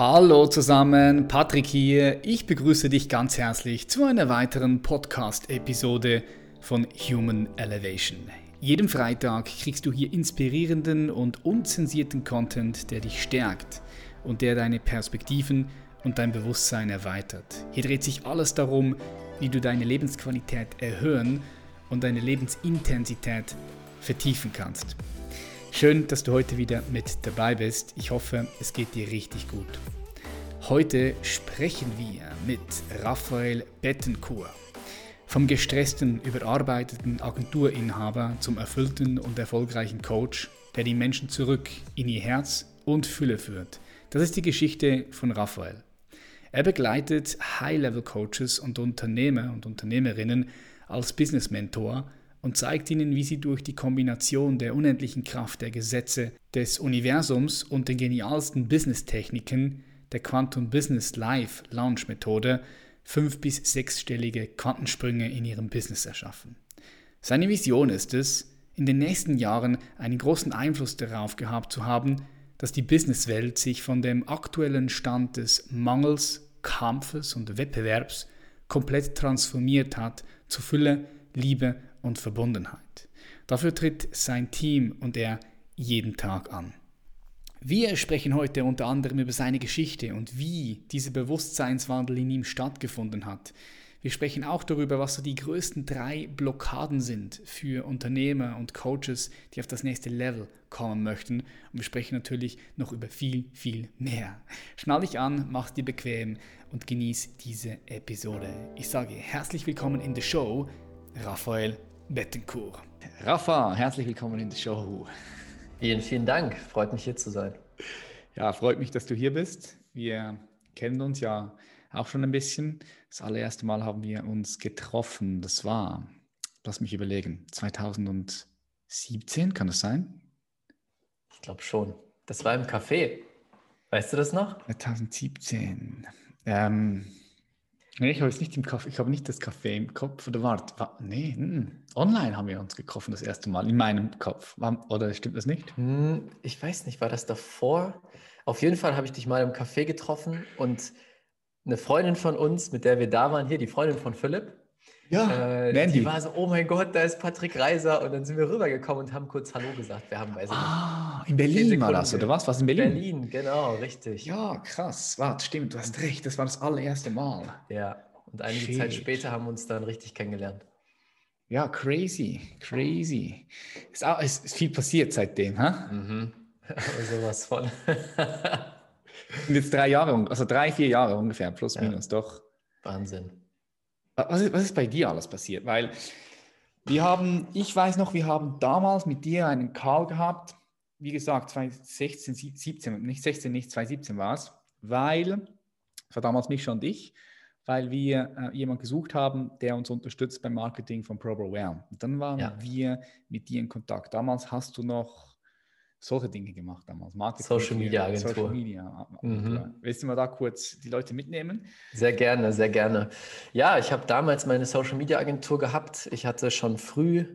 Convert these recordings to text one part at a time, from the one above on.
Hallo zusammen, Patrick hier. Ich begrüße dich ganz herzlich zu einer weiteren Podcast-Episode von Human Elevation. Jeden Freitag kriegst du hier inspirierenden und unzensierten Content, der dich stärkt und der deine Perspektiven und dein Bewusstsein erweitert. Hier dreht sich alles darum, wie du deine Lebensqualität erhöhen und deine Lebensintensität vertiefen kannst. Schön, dass du heute wieder mit dabei bist. Ich hoffe, es geht dir richtig gut. Heute sprechen wir mit Raphael Bettencourt. Vom gestressten, überarbeiteten Agenturinhaber zum erfüllten und erfolgreichen Coach, der die Menschen zurück in ihr Herz und Fülle führt. Das ist die Geschichte von Raphael. Er begleitet High-Level-Coaches und Unternehmer und Unternehmerinnen als Business-Mentor und zeigt ihnen, wie sie durch die Kombination der unendlichen Kraft der Gesetze des Universums und den genialsten Business-Techniken der Quantum Business Live Launch Methode fünf- bis sechsstellige Quantensprünge in ihrem Business erschaffen. Seine Vision ist es, in den nächsten Jahren einen großen Einfluss darauf gehabt zu haben, dass die Businesswelt sich von dem aktuellen Stand des Mangels, Kampfes und Wettbewerbs komplett transformiert hat zu Fülle, Liebe und Verbundenheit. Dafür tritt sein Team und er jeden Tag an. Wir sprechen heute unter anderem über seine Geschichte und wie dieser Bewusstseinswandel in ihm stattgefunden hat. Wir sprechen auch darüber, was so die größten drei Blockaden sind für Unternehmer und Coaches, die auf das nächste Level kommen möchten. Und wir sprechen natürlich noch über viel, viel mehr. Schnall dich an, mach dir bequem und genieß diese Episode. Ich sage herzlich willkommen in der Show, Raphael Bettencourt. Rafa, herzlich willkommen in der Show. Vielen, vielen Dank. Freut mich hier zu sein. Ja, freut mich, dass du hier bist. Wir kennen uns ja auch schon ein bisschen. Das allererste Mal haben wir uns getroffen. Das war, lass mich überlegen, 2017, kann das sein? Ich glaube schon. Das war im Café. Weißt du das noch? 2017. Ähm, Nee, ich habe es nicht im Kaffee, ich habe nicht das Kaffee im Kopf. Oder warte, nee, mm, online haben wir uns getroffen das erste Mal, in meinem Kopf. Oder stimmt das nicht? Hm, ich weiß nicht, war das davor? Auf jeden Fall habe ich dich mal im Café getroffen und eine Freundin von uns, mit der wir da waren, hier, die Freundin von Philipp, ja, äh, die war so, oh mein Gott, da ist Patrick Reiser. Und dann sind wir rübergekommen und haben kurz Hallo gesagt. Wir haben, weiß ah, in Berlin war das, oder was? Was in Berlin? Berlin, genau, richtig. Ja, krass. Warte, stimmt, du hast recht. Das war das allererste Mal. Ja, und einige Shit. Zeit später haben wir uns dann richtig kennengelernt. Ja, crazy, crazy. Es ist, ist viel passiert seitdem, ha? Mhm. sowas von. Und jetzt drei Jahre, also drei, vier Jahre ungefähr, plus ja. minus, doch. Wahnsinn. Was ist, was ist bei dir alles passiert? Weil wir haben, ich weiß noch, wir haben damals mit dir einen Call gehabt, wie gesagt, 2016, 17, nicht 16, nicht 2017 war es, weil, es war damals mich und dich, weil wir äh, jemanden gesucht haben, der uns unterstützt beim Marketing von ProBroWare. Und dann waren ja. wir mit dir in Kontakt. Damals hast du noch solche Dinge gemacht damals. Marketing Social Media Agentur. Social Media Mhm. Willst du mal da kurz die Leute mitnehmen? Sehr gerne, sehr gerne. Ja, ich habe damals meine Social Media Agentur gehabt. Ich hatte schon früh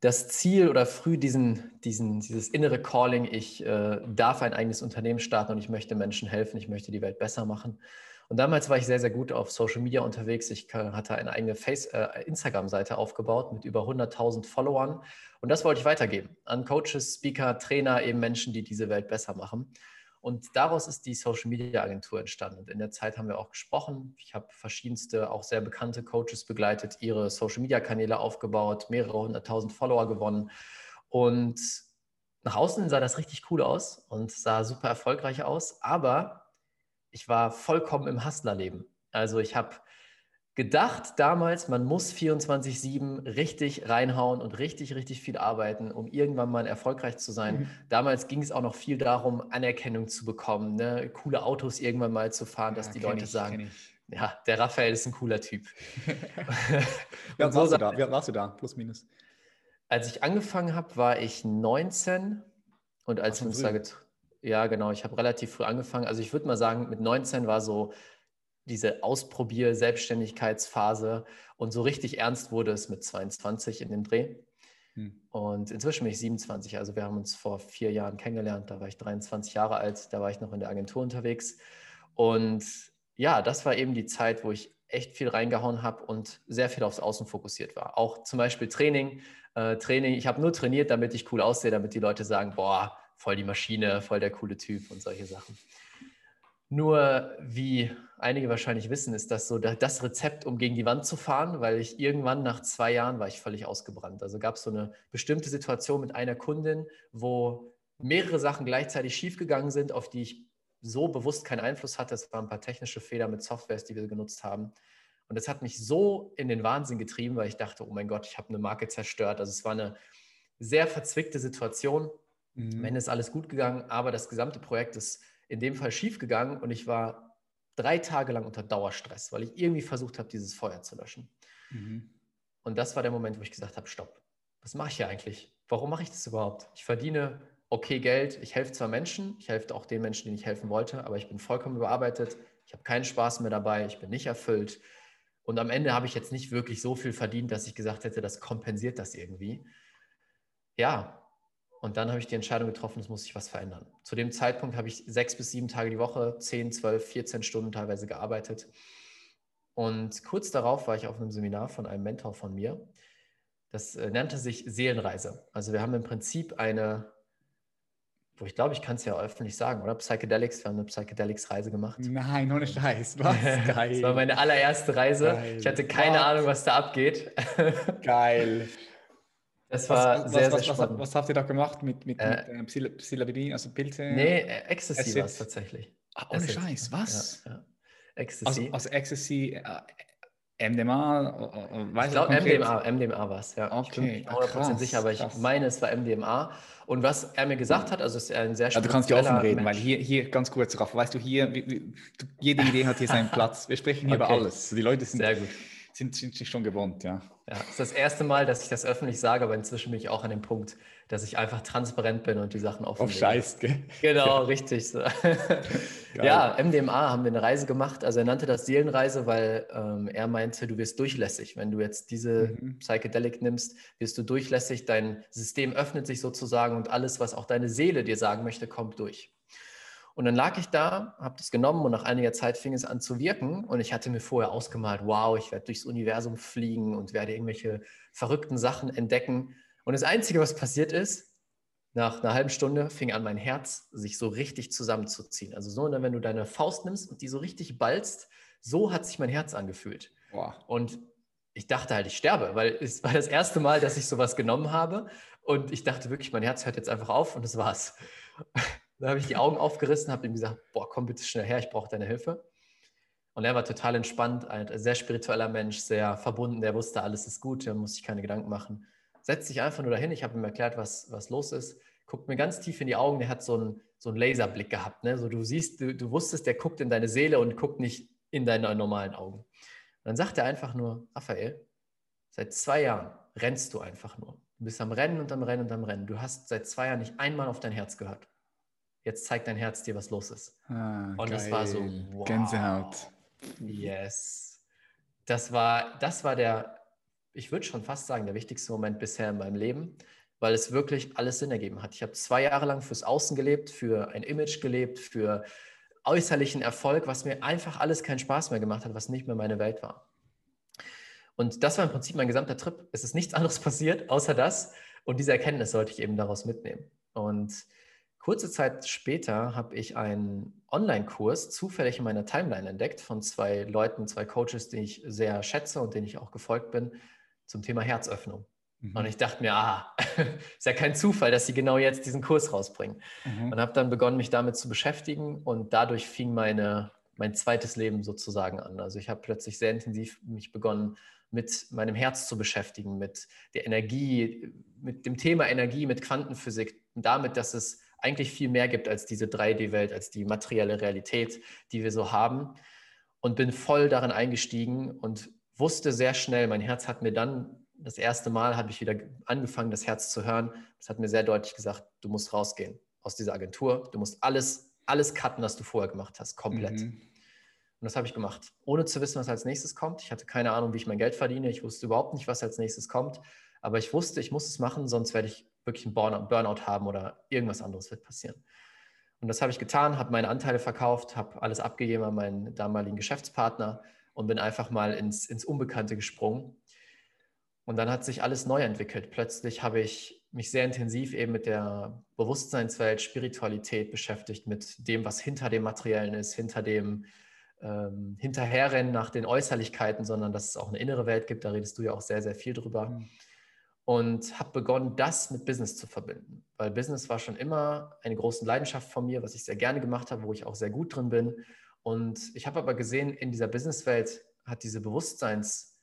das Ziel oder früh diesen, diesen, dieses innere Calling, ich äh, darf ein eigenes Unternehmen starten und ich möchte Menschen helfen, ich möchte die Welt besser machen. Und damals war ich sehr, sehr gut auf Social Media unterwegs. Ich hatte eine eigene äh, Instagram-Seite aufgebaut mit über 100.000 Followern. Und das wollte ich weitergeben an Coaches, Speaker, Trainer, eben Menschen, die diese Welt besser machen. Und daraus ist die Social Media Agentur entstanden. Und in der Zeit haben wir auch gesprochen. Ich habe verschiedenste, auch sehr bekannte Coaches begleitet, ihre Social Media Kanäle aufgebaut, mehrere hunderttausend Follower gewonnen. Und nach außen sah das richtig cool aus und sah super erfolgreich aus. Aber ich war vollkommen im Hustlerleben. Also ich habe gedacht damals, man muss 24-7 richtig reinhauen und richtig, richtig viel arbeiten, um irgendwann mal erfolgreich zu sein. Mhm. Damals ging es auch noch viel darum, Anerkennung zu bekommen, ne? coole Autos irgendwann mal zu fahren, dass ja, die Leute ich, sagen, ja, der Raphael ist ein cooler Typ. ja, so warst, du da? Wie warst du da? Plus, minus. Als ich angefangen habe, war ich 19 und als Ach, wir uns da getroffen ja, genau. Ich habe relativ früh angefangen. Also ich würde mal sagen, mit 19 war so diese Ausprobier-Selbstständigkeitsphase und so richtig ernst wurde es mit 22 in dem Dreh. Hm. Und inzwischen bin ich 27. Also wir haben uns vor vier Jahren kennengelernt. Da war ich 23 Jahre alt. Da war ich noch in der Agentur unterwegs. Und ja, das war eben die Zeit, wo ich echt viel reingehauen habe und sehr viel aufs Außen fokussiert war. Auch zum Beispiel Training. Äh, Training, ich habe nur trainiert, damit ich cool aussehe, damit die Leute sagen, boah, voll die Maschine, voll der coole Typ und solche Sachen. Nur, wie einige wahrscheinlich wissen, ist das so das Rezept, um gegen die Wand zu fahren, weil ich irgendwann nach zwei Jahren war ich völlig ausgebrannt. Also gab es so eine bestimmte Situation mit einer Kundin, wo mehrere Sachen gleichzeitig schiefgegangen sind, auf die ich so bewusst keinen Einfluss hatte. Es waren ein paar technische Fehler mit Softwares, die wir genutzt haben. Und das hat mich so in den Wahnsinn getrieben, weil ich dachte, oh mein Gott, ich habe eine Marke zerstört. Also es war eine sehr verzwickte Situation. Mhm. Am Ende ist alles gut gegangen, aber das gesamte Projekt ist in dem Fall schief gegangen und ich war drei Tage lang unter Dauerstress, weil ich irgendwie versucht habe, dieses Feuer zu löschen. Mhm. Und das war der Moment, wo ich gesagt habe, stopp, was mache ich hier eigentlich? Warum mache ich das überhaupt? Ich verdiene okay Geld, ich helfe zwar Menschen, ich helfe auch den Menschen, denen ich helfen wollte, aber ich bin vollkommen überarbeitet, ich habe keinen Spaß mehr dabei, ich bin nicht erfüllt. Und am Ende habe ich jetzt nicht wirklich so viel verdient, dass ich gesagt hätte, das kompensiert das irgendwie. Ja, und dann habe ich die Entscheidung getroffen, es muss sich was verändern. Zu dem Zeitpunkt habe ich sechs bis sieben Tage die Woche, zehn, zwölf, 14 Stunden teilweise gearbeitet. Und kurz darauf war ich auf einem Seminar von einem Mentor von mir. Das äh, nannte sich Seelenreise. Also wir haben im Prinzip eine, wo ich glaube, ich kann es ja öffentlich sagen, oder? Psychedelics, wir haben eine Psychedelics-Reise gemacht. Nein, ohne Scheiß. Was? Geil. das war meine allererste Reise. Geil. Ich hatte keine was? Ahnung, was da abgeht. Geil. Das war was, sehr, was, sehr spannend. Was, habt ihr da gemacht mit, mit, äh, mit äh, Psilocybin, also Pilze? Nee, äh, Ecstasy war es tatsächlich. Ah, ohne Acid. Scheiß, was? Ja, ja. Ecstasy. Also, also Ecstasy, äh, MDMA, äh, weiß ich glaube MDMA, MDMA war es, ja. Okay, ich bin nicht 100% krass, sicher, aber ich krass. meine, es war MDMA. Und was er mir gesagt hat, also ist er ein sehr ja, Du kannst ja offen reden, Mensch. weil hier, hier ganz kurz, Raff, weißt du, hier, jede Idee hat hier seinen Platz. Wir sprechen hier okay. über alles. Die Leute sind, sehr gut. Sind, sind sich schon gewohnt, ja. Ja, es ist das erste Mal, dass ich das öffentlich sage, aber inzwischen bin ich auch an dem Punkt, dass ich einfach transparent bin und die Sachen offen Auf Scheiß, gell? Genau, ja. richtig. So. ja, MDMA haben wir eine Reise gemacht. Also er nannte das Seelenreise, weil ähm, er meinte, du wirst durchlässig. Wenn du jetzt diese mhm. Psychedelic nimmst, wirst du durchlässig. Dein System öffnet sich sozusagen und alles, was auch deine Seele dir sagen möchte, kommt durch. Und dann lag ich da, habe das genommen und nach einiger Zeit fing es an zu wirken. Und ich hatte mir vorher ausgemalt, wow, ich werde durchs Universum fliegen und werde irgendwelche verrückten Sachen entdecken. Und das Einzige, was passiert ist, nach einer halben Stunde fing an, mein Herz sich so richtig zusammenzuziehen. Also so, wenn du deine Faust nimmst und die so richtig ballst, so hat sich mein Herz angefühlt. Wow. Und ich dachte halt, ich sterbe, weil es war das erste Mal, dass ich sowas genommen habe. Und ich dachte wirklich, mein Herz hört jetzt einfach auf und das war's. Dann habe ich die Augen aufgerissen, habe ihm gesagt, boah, komm bitte schnell her, ich brauche deine Hilfe. Und er war total entspannt, ein sehr spiritueller Mensch, sehr verbunden, der wusste, alles ist gut, der muss sich keine Gedanken machen. Setzt sich einfach nur dahin, ich habe ihm erklärt, was, was los ist, guckt mir ganz tief in die Augen, der hat so einen, so einen Laserblick gehabt. Ne? So, du siehst, du, du wusstest, der guckt in deine Seele und guckt nicht in deine normalen Augen. Und dann sagt er einfach nur, Raphael, seit zwei Jahren rennst du einfach nur. Du bist am Rennen und am Rennen und am Rennen. Du hast seit zwei Jahren nicht einmal auf dein Herz gehört jetzt zeigt dein Herz dir, was los ist. Ah, und geil. das war so, wow. Gänsehaut. Yes. Das war, das war der, ich würde schon fast sagen, der wichtigste Moment bisher in meinem Leben, weil es wirklich alles Sinn ergeben hat. Ich habe zwei Jahre lang fürs Außen gelebt, für ein Image gelebt, für äußerlichen Erfolg, was mir einfach alles keinen Spaß mehr gemacht hat, was nicht mehr meine Welt war. Und das war im Prinzip mein gesamter Trip. Es ist nichts anderes passiert, außer das. Und diese Erkenntnis sollte ich eben daraus mitnehmen. Und Kurze Zeit später habe ich einen Online-Kurs zufällig in meiner Timeline entdeckt von zwei Leuten, zwei Coaches, die ich sehr schätze und denen ich auch gefolgt bin, zum Thema Herzöffnung. Mhm. Und ich dachte mir, ah, ist ja kein Zufall, dass sie genau jetzt diesen Kurs rausbringen. Mhm. Und habe dann begonnen, mich damit zu beschäftigen und dadurch fing meine, mein zweites Leben sozusagen an. Also ich habe plötzlich sehr intensiv mich begonnen, mit meinem Herz zu beschäftigen, mit der Energie, mit dem Thema Energie, mit Quantenphysik, damit, dass es eigentlich viel mehr gibt als diese 3D-Welt, als die materielle Realität, die wir so haben. Und bin voll darin eingestiegen und wusste sehr schnell, mein Herz hat mir dann, das erste Mal habe ich wieder angefangen, das Herz zu hören. Das hat mir sehr deutlich gesagt, du musst rausgehen aus dieser Agentur. Du musst alles, alles cutten, was du vorher gemacht hast, komplett. Mhm. Und das habe ich gemacht, ohne zu wissen, was als nächstes kommt. Ich hatte keine Ahnung, wie ich mein Geld verdiene. Ich wusste überhaupt nicht, was als nächstes kommt. Aber ich wusste, ich muss es machen, sonst werde ich wirklich einen Burnout haben oder irgendwas anderes wird passieren. Und das habe ich getan, habe meine Anteile verkauft, habe alles abgegeben an meinen damaligen Geschäftspartner und bin einfach mal ins, ins Unbekannte gesprungen. Und dann hat sich alles neu entwickelt. Plötzlich habe ich mich sehr intensiv eben mit der Bewusstseinswelt, Spiritualität beschäftigt, mit dem, was hinter dem Materiellen ist, hinter dem ähm, Hinterherrennen nach den Äußerlichkeiten, sondern dass es auch eine innere Welt gibt. Da redest du ja auch sehr, sehr viel drüber. Mhm und habe begonnen, das mit Business zu verbinden. Weil Business war schon immer eine große Leidenschaft von mir, was ich sehr gerne gemacht habe, wo ich auch sehr gut drin bin. Und ich habe aber gesehen, in dieser Businesswelt hat diese Bewusstseinssicht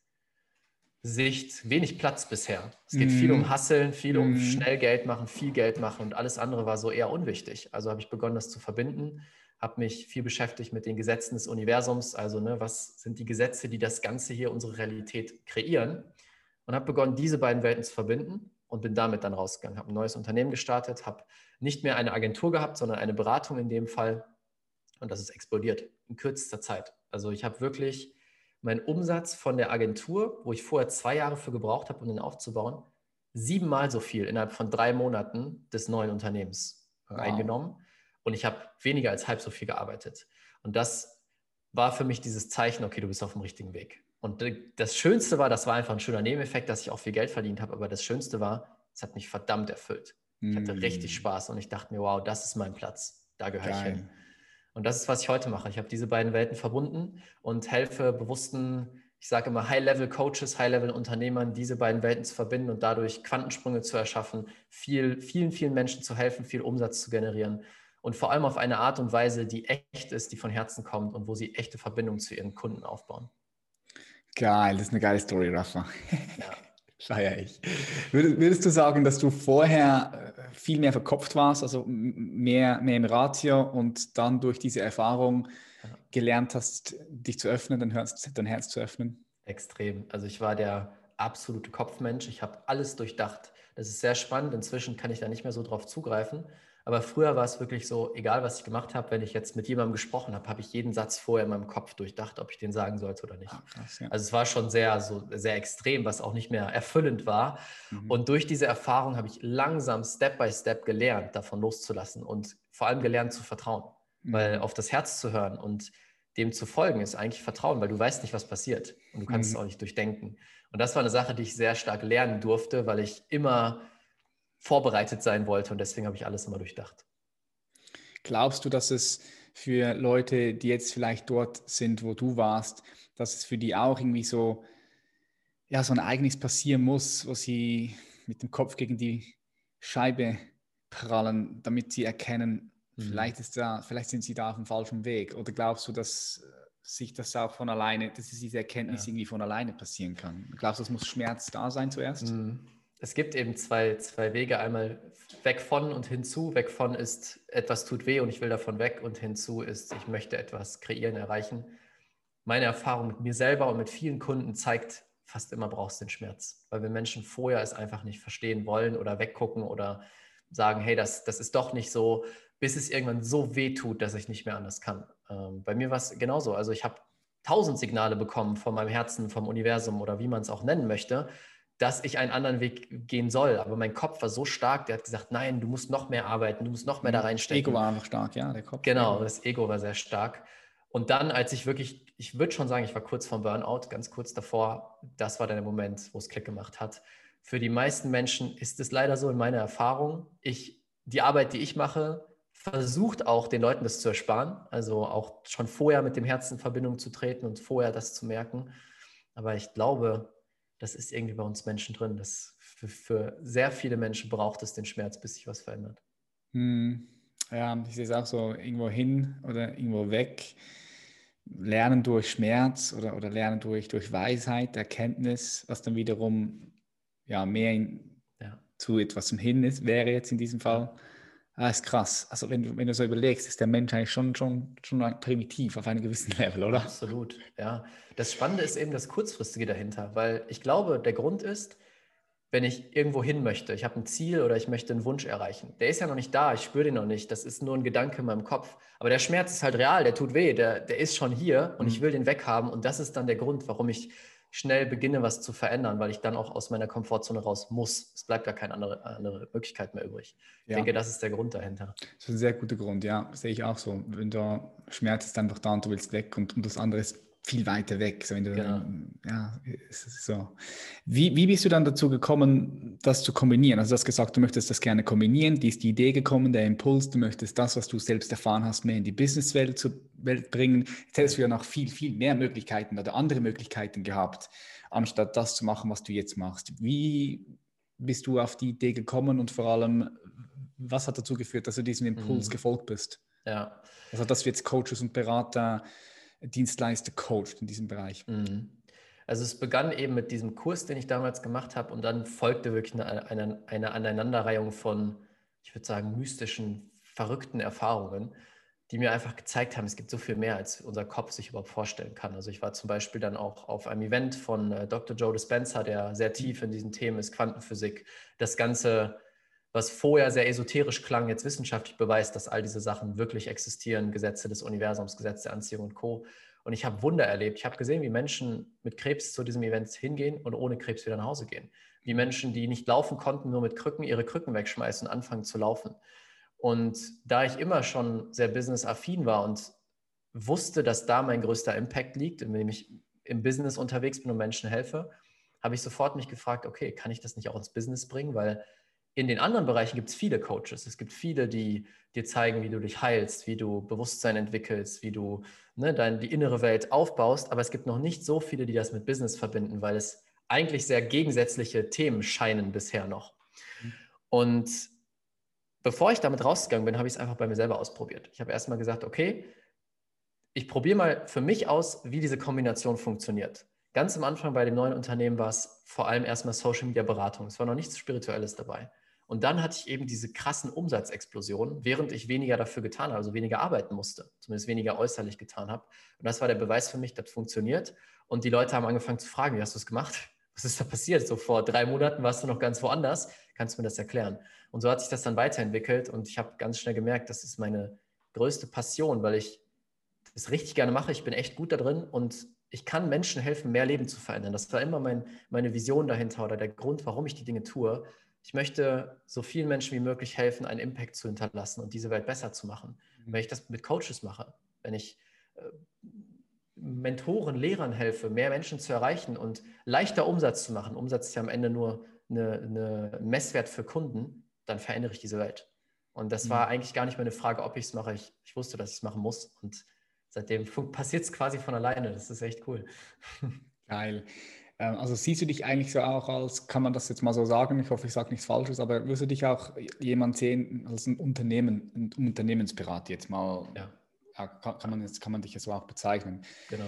wenig Platz bisher. Es geht mm. viel um Hasseln, viel um mm. schnell Geld machen, viel Geld machen und alles andere war so eher unwichtig. Also habe ich begonnen, das zu verbinden, habe mich viel beschäftigt mit den Gesetzen des Universums. Also ne, was sind die Gesetze, die das Ganze hier, unsere Realität kreieren? Und habe begonnen, diese beiden Welten zu verbinden und bin damit dann rausgegangen. Habe ein neues Unternehmen gestartet, habe nicht mehr eine Agentur gehabt, sondern eine Beratung in dem Fall und das ist explodiert in kürzester Zeit. Also ich habe wirklich meinen Umsatz von der Agentur, wo ich vorher zwei Jahre für gebraucht habe, um den aufzubauen, siebenmal so viel innerhalb von drei Monaten des neuen Unternehmens wow. eingenommen und ich habe weniger als halb so viel gearbeitet. Und das war für mich dieses Zeichen, okay, du bist auf dem richtigen Weg. Und das Schönste war, das war einfach ein schöner Nebeneffekt, dass ich auch viel Geld verdient habe, aber das Schönste war, es hat mich verdammt erfüllt. Ich hatte mm. richtig Spaß und ich dachte mir, wow, das ist mein Platz, da gehöre ich hin. Und das ist, was ich heute mache. Ich habe diese beiden Welten verbunden und helfe bewussten, ich sage immer High-Level-Coaches, High-Level-Unternehmern, diese beiden Welten zu verbinden und dadurch Quantensprünge zu erschaffen, viel, vielen, vielen Menschen zu helfen, viel Umsatz zu generieren und vor allem auf eine Art und Weise, die echt ist, die von Herzen kommt und wo sie echte Verbindungen zu ihren Kunden aufbauen. Geil, das ist eine geile Story, Rafa. Ja. Feier ich. Würdest, würdest, du sagen, dass du vorher äh, viel mehr verkopft warst, also mehr, mehr im Ratio und dann durch diese Erfahrung gelernt hast, dich zu öffnen, dein Herz, dein Herz zu öffnen? Extrem. Also ich war der absolute Kopfmensch. Ich habe alles durchdacht. Das ist sehr spannend. Inzwischen kann ich da nicht mehr so drauf zugreifen. Aber früher war es wirklich so, egal was ich gemacht habe, wenn ich jetzt mit jemandem gesprochen habe, habe ich jeden Satz vorher in meinem Kopf durchdacht, ob ich den sagen sollte oder nicht. Ah, krass, ja. Also es war schon sehr, so, sehr extrem, was auch nicht mehr erfüllend war. Mhm. Und durch diese Erfahrung habe ich langsam, Step by Step gelernt, davon loszulassen und vor allem gelernt zu vertrauen. Mhm. Weil auf das Herz zu hören und dem zu folgen, ist eigentlich Vertrauen, weil du weißt nicht, was passiert und du kannst mhm. es auch nicht durchdenken. Und das war eine Sache, die ich sehr stark lernen durfte, weil ich immer vorbereitet sein wollte und deswegen habe ich alles immer durchdacht. Glaubst du, dass es für Leute, die jetzt vielleicht dort sind, wo du warst, dass es für die auch irgendwie so, ja, so ein Ereignis passieren muss, wo sie mit dem Kopf gegen die Scheibe prallen, damit sie erkennen, mhm. vielleicht, ist da, vielleicht sind sie da auf dem falschen Weg? Oder glaubst du, dass sich das auch von alleine, dass diese Erkenntnis ja. irgendwie von alleine passieren kann? Glaubst du, es muss Schmerz da sein zuerst? Mhm es gibt eben zwei, zwei Wege. Einmal weg von und hinzu. Weg von ist, etwas tut weh und ich will davon weg. Und hinzu ist, ich möchte etwas kreieren, erreichen. Meine Erfahrung mit mir selber und mit vielen Kunden zeigt, fast immer brauchst du den Schmerz. Weil wir Menschen vorher es einfach nicht verstehen wollen oder weggucken oder sagen, hey, das, das ist doch nicht so, bis es irgendwann so weh tut, dass ich nicht mehr anders kann. Ähm, bei mir war es genauso. Also ich habe tausend Signale bekommen von meinem Herzen, vom Universum oder wie man es auch nennen möchte dass ich einen anderen Weg gehen soll. Aber mein Kopf war so stark, der hat gesagt, nein, du musst noch mehr arbeiten, du musst noch mehr da mhm. reinstecken. Ego war einfach stark, ja, der Kopf. Genau, das Ego war sehr stark. Und dann, als ich wirklich, ich würde schon sagen, ich war kurz vorm Burnout, ganz kurz davor, das war dann der Moment, wo es Klick gemacht hat. Für die meisten Menschen ist es leider so in meiner Erfahrung, ich, die Arbeit, die ich mache, versucht auch den Leuten das zu ersparen, also auch schon vorher mit dem Herzen in Verbindung zu treten und vorher das zu merken. Aber ich glaube, das ist irgendwie bei uns Menschen drin. Das für, für sehr viele Menschen braucht es den Schmerz, bis sich was verändert. Hm. Ja, ich sehe es auch so irgendwo hin oder irgendwo weg. Lernen durch Schmerz oder, oder lernen durch, durch Weisheit, Erkenntnis, was dann wiederum ja, mehr in, ja. zu etwas zum Hin ist, wäre jetzt in diesem Fall. Ah, ist krass. Also wenn du, wenn du so überlegst, ist der Mensch eigentlich schon, schon, schon primitiv auf einem gewissen Level, oder? Absolut, ja. Das Spannende ist eben das Kurzfristige dahinter, weil ich glaube, der Grund ist, wenn ich irgendwo hin möchte, ich habe ein Ziel oder ich möchte einen Wunsch erreichen. Der ist ja noch nicht da, ich spüre den noch nicht, das ist nur ein Gedanke in meinem Kopf. Aber der Schmerz ist halt real, der tut weh, der, der ist schon hier und mhm. ich will den weghaben und das ist dann der Grund, warum ich schnell beginne, was zu verändern, weil ich dann auch aus meiner Komfortzone raus muss. Es bleibt ja keine andere, andere Möglichkeit mehr übrig. Ich ja. denke, das ist der Grund dahinter. Das ist ein sehr guter Grund, ja, sehe ich auch so. Wenn der Schmerz ist einfach da und du willst weg und, und das andere ist viel weiter weg. So, du, genau. Ja, so. Wie, wie bist du dann dazu gekommen, das zu kombinieren? Also du hast gesagt, du möchtest das gerne kombinieren. Die ist die Idee gekommen, der Impuls, du möchtest das, was du selbst erfahren hast, mehr in die Businesswelt zu Welt bringen. Jetzt hättest du ja noch viel, viel mehr Möglichkeiten oder andere Möglichkeiten gehabt, anstatt das zu machen, was du jetzt machst. Wie bist du auf die Idee gekommen und vor allem, was hat dazu geführt, dass du diesem Impuls mhm. gefolgt bist? Ja. Also, dass wir jetzt Coaches und Berater Dienstleister coacht in diesem Bereich? Mhm. Also es begann eben mit diesem Kurs, den ich damals gemacht habe und dann folgte wirklich eine, eine, eine Aneinanderreihung von, ich würde sagen, mystischen, verrückten Erfahrungen, die mir einfach gezeigt haben, es gibt so viel mehr, als unser Kopf sich überhaupt vorstellen kann. Also ich war zum Beispiel dann auch auf einem Event von äh, Dr. Joe Dispenza, der sehr tief in diesen Themen ist, Quantenphysik, das Ganze was vorher sehr esoterisch klang, jetzt wissenschaftlich beweist, dass all diese Sachen wirklich existieren, Gesetze des Universums, Gesetze der Anziehung und Co. Und ich habe Wunder erlebt. Ich habe gesehen, wie Menschen mit Krebs zu diesem Event hingehen und ohne Krebs wieder nach Hause gehen. Wie Menschen, die nicht laufen konnten, nur mit Krücken ihre Krücken wegschmeißen und anfangen zu laufen. Und da ich immer schon sehr businessaffin war und wusste, dass da mein größter Impact liegt, indem ich im Business unterwegs bin und Menschen helfe, habe ich sofort mich gefragt, okay, kann ich das nicht auch ins Business bringen? Weil in den anderen Bereichen gibt es viele Coaches. Es gibt viele, die dir zeigen, wie du dich heilst, wie du Bewusstsein entwickelst, wie du ne, dein, die innere Welt aufbaust. Aber es gibt noch nicht so viele, die das mit Business verbinden, weil es eigentlich sehr gegensätzliche Themen scheinen bisher noch. Mhm. Und bevor ich damit rausgegangen bin, habe ich es einfach bei mir selber ausprobiert. Ich habe erstmal gesagt, okay, ich probiere mal für mich aus, wie diese Kombination funktioniert. Ganz am Anfang bei dem neuen Unternehmen war es vor allem erstmal Social Media Beratung. Es war noch nichts Spirituelles dabei. Und dann hatte ich eben diese krassen Umsatzexplosionen, während ich weniger dafür getan habe, also weniger arbeiten musste, zumindest weniger äußerlich getan habe. Und das war der Beweis für mich, das funktioniert. Und die Leute haben angefangen zu fragen, wie hast du es gemacht? Was ist da passiert? So vor drei Monaten warst du noch ganz woanders. Kannst du mir das erklären? Und so hat sich das dann weiterentwickelt und ich habe ganz schnell gemerkt, das ist meine größte Passion, weil ich das richtig gerne mache. Ich bin echt gut da drin und ich kann Menschen helfen, mehr Leben zu verändern. Das war immer mein, meine Vision dahinter oder der Grund, warum ich die Dinge tue. Ich möchte so vielen Menschen wie möglich helfen, einen Impact zu hinterlassen und diese Welt besser zu machen. Mhm. Wenn ich das mit Coaches mache, wenn ich äh, Mentoren, Lehrern helfe, mehr Menschen zu erreichen und leichter Umsatz zu machen, Umsatz ist ja am Ende nur eine, eine Messwert für Kunden, dann verändere ich diese Welt. Und das mhm. war eigentlich gar nicht mehr eine Frage, ob ich es mache. Ich, ich wusste, dass ich es machen muss. Und seitdem passiert es quasi von alleine. Das ist echt cool. Geil. Ähm, also siehst du dich eigentlich so auch als, kann man das jetzt mal so sagen, ich hoffe, ich sage nichts Falsches, aber wirst du dich auch jemand sehen als ein Unternehmen, ein Unternehmensberater jetzt mal? Ja. Kann, kann, man jetzt, kann man dich ja so auch bezeichnen. Genau.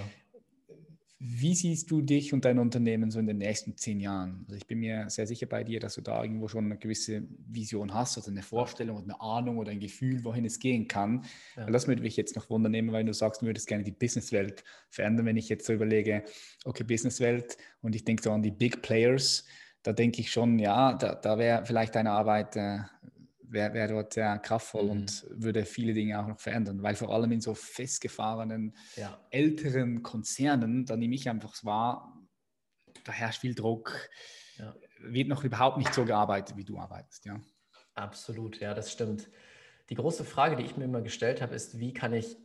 Wie siehst du dich und dein Unternehmen so in den nächsten zehn Jahren? Also ich bin mir sehr sicher bei dir, dass du da irgendwo schon eine gewisse Vision hast, also eine Vorstellung oder eine Ahnung oder ein Gefühl, wohin es gehen kann. Ja. Das würde mich jetzt noch wundern nehmen, weil du sagst, du würdest gerne die Businesswelt verändern. Wenn ich jetzt so überlege, okay, Businesswelt und ich denke so an die Big Players, da denke ich schon, ja, da, da wäre vielleicht deine Arbeit äh, wäre wär dort sehr kraftvoll mhm. und würde viele Dinge auch noch verändern, weil vor allem in so festgefahrenen, ja. älteren Konzernen, da nehme ich einfach wahr, da herrscht viel Druck, ja. wird noch überhaupt nicht so gearbeitet, wie du arbeitest, ja. Absolut, ja, das stimmt. Die große Frage, die ich mir immer gestellt habe, ist, wie kann ich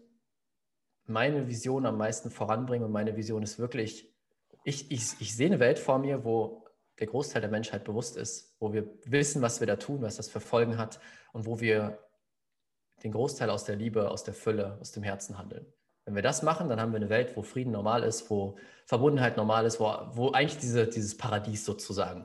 meine Vision am meisten voranbringen? Und meine Vision ist wirklich, ich, ich, ich sehe eine Welt vor mir, wo der Großteil der Menschheit bewusst ist, wo wir wissen, was wir da tun, was das für Folgen hat und wo wir den Großteil aus der Liebe, aus der Fülle, aus dem Herzen handeln. Wenn wir das machen, dann haben wir eine Welt, wo Frieden normal ist, wo Verbundenheit normal ist, wo, wo eigentlich diese, dieses Paradies sozusagen.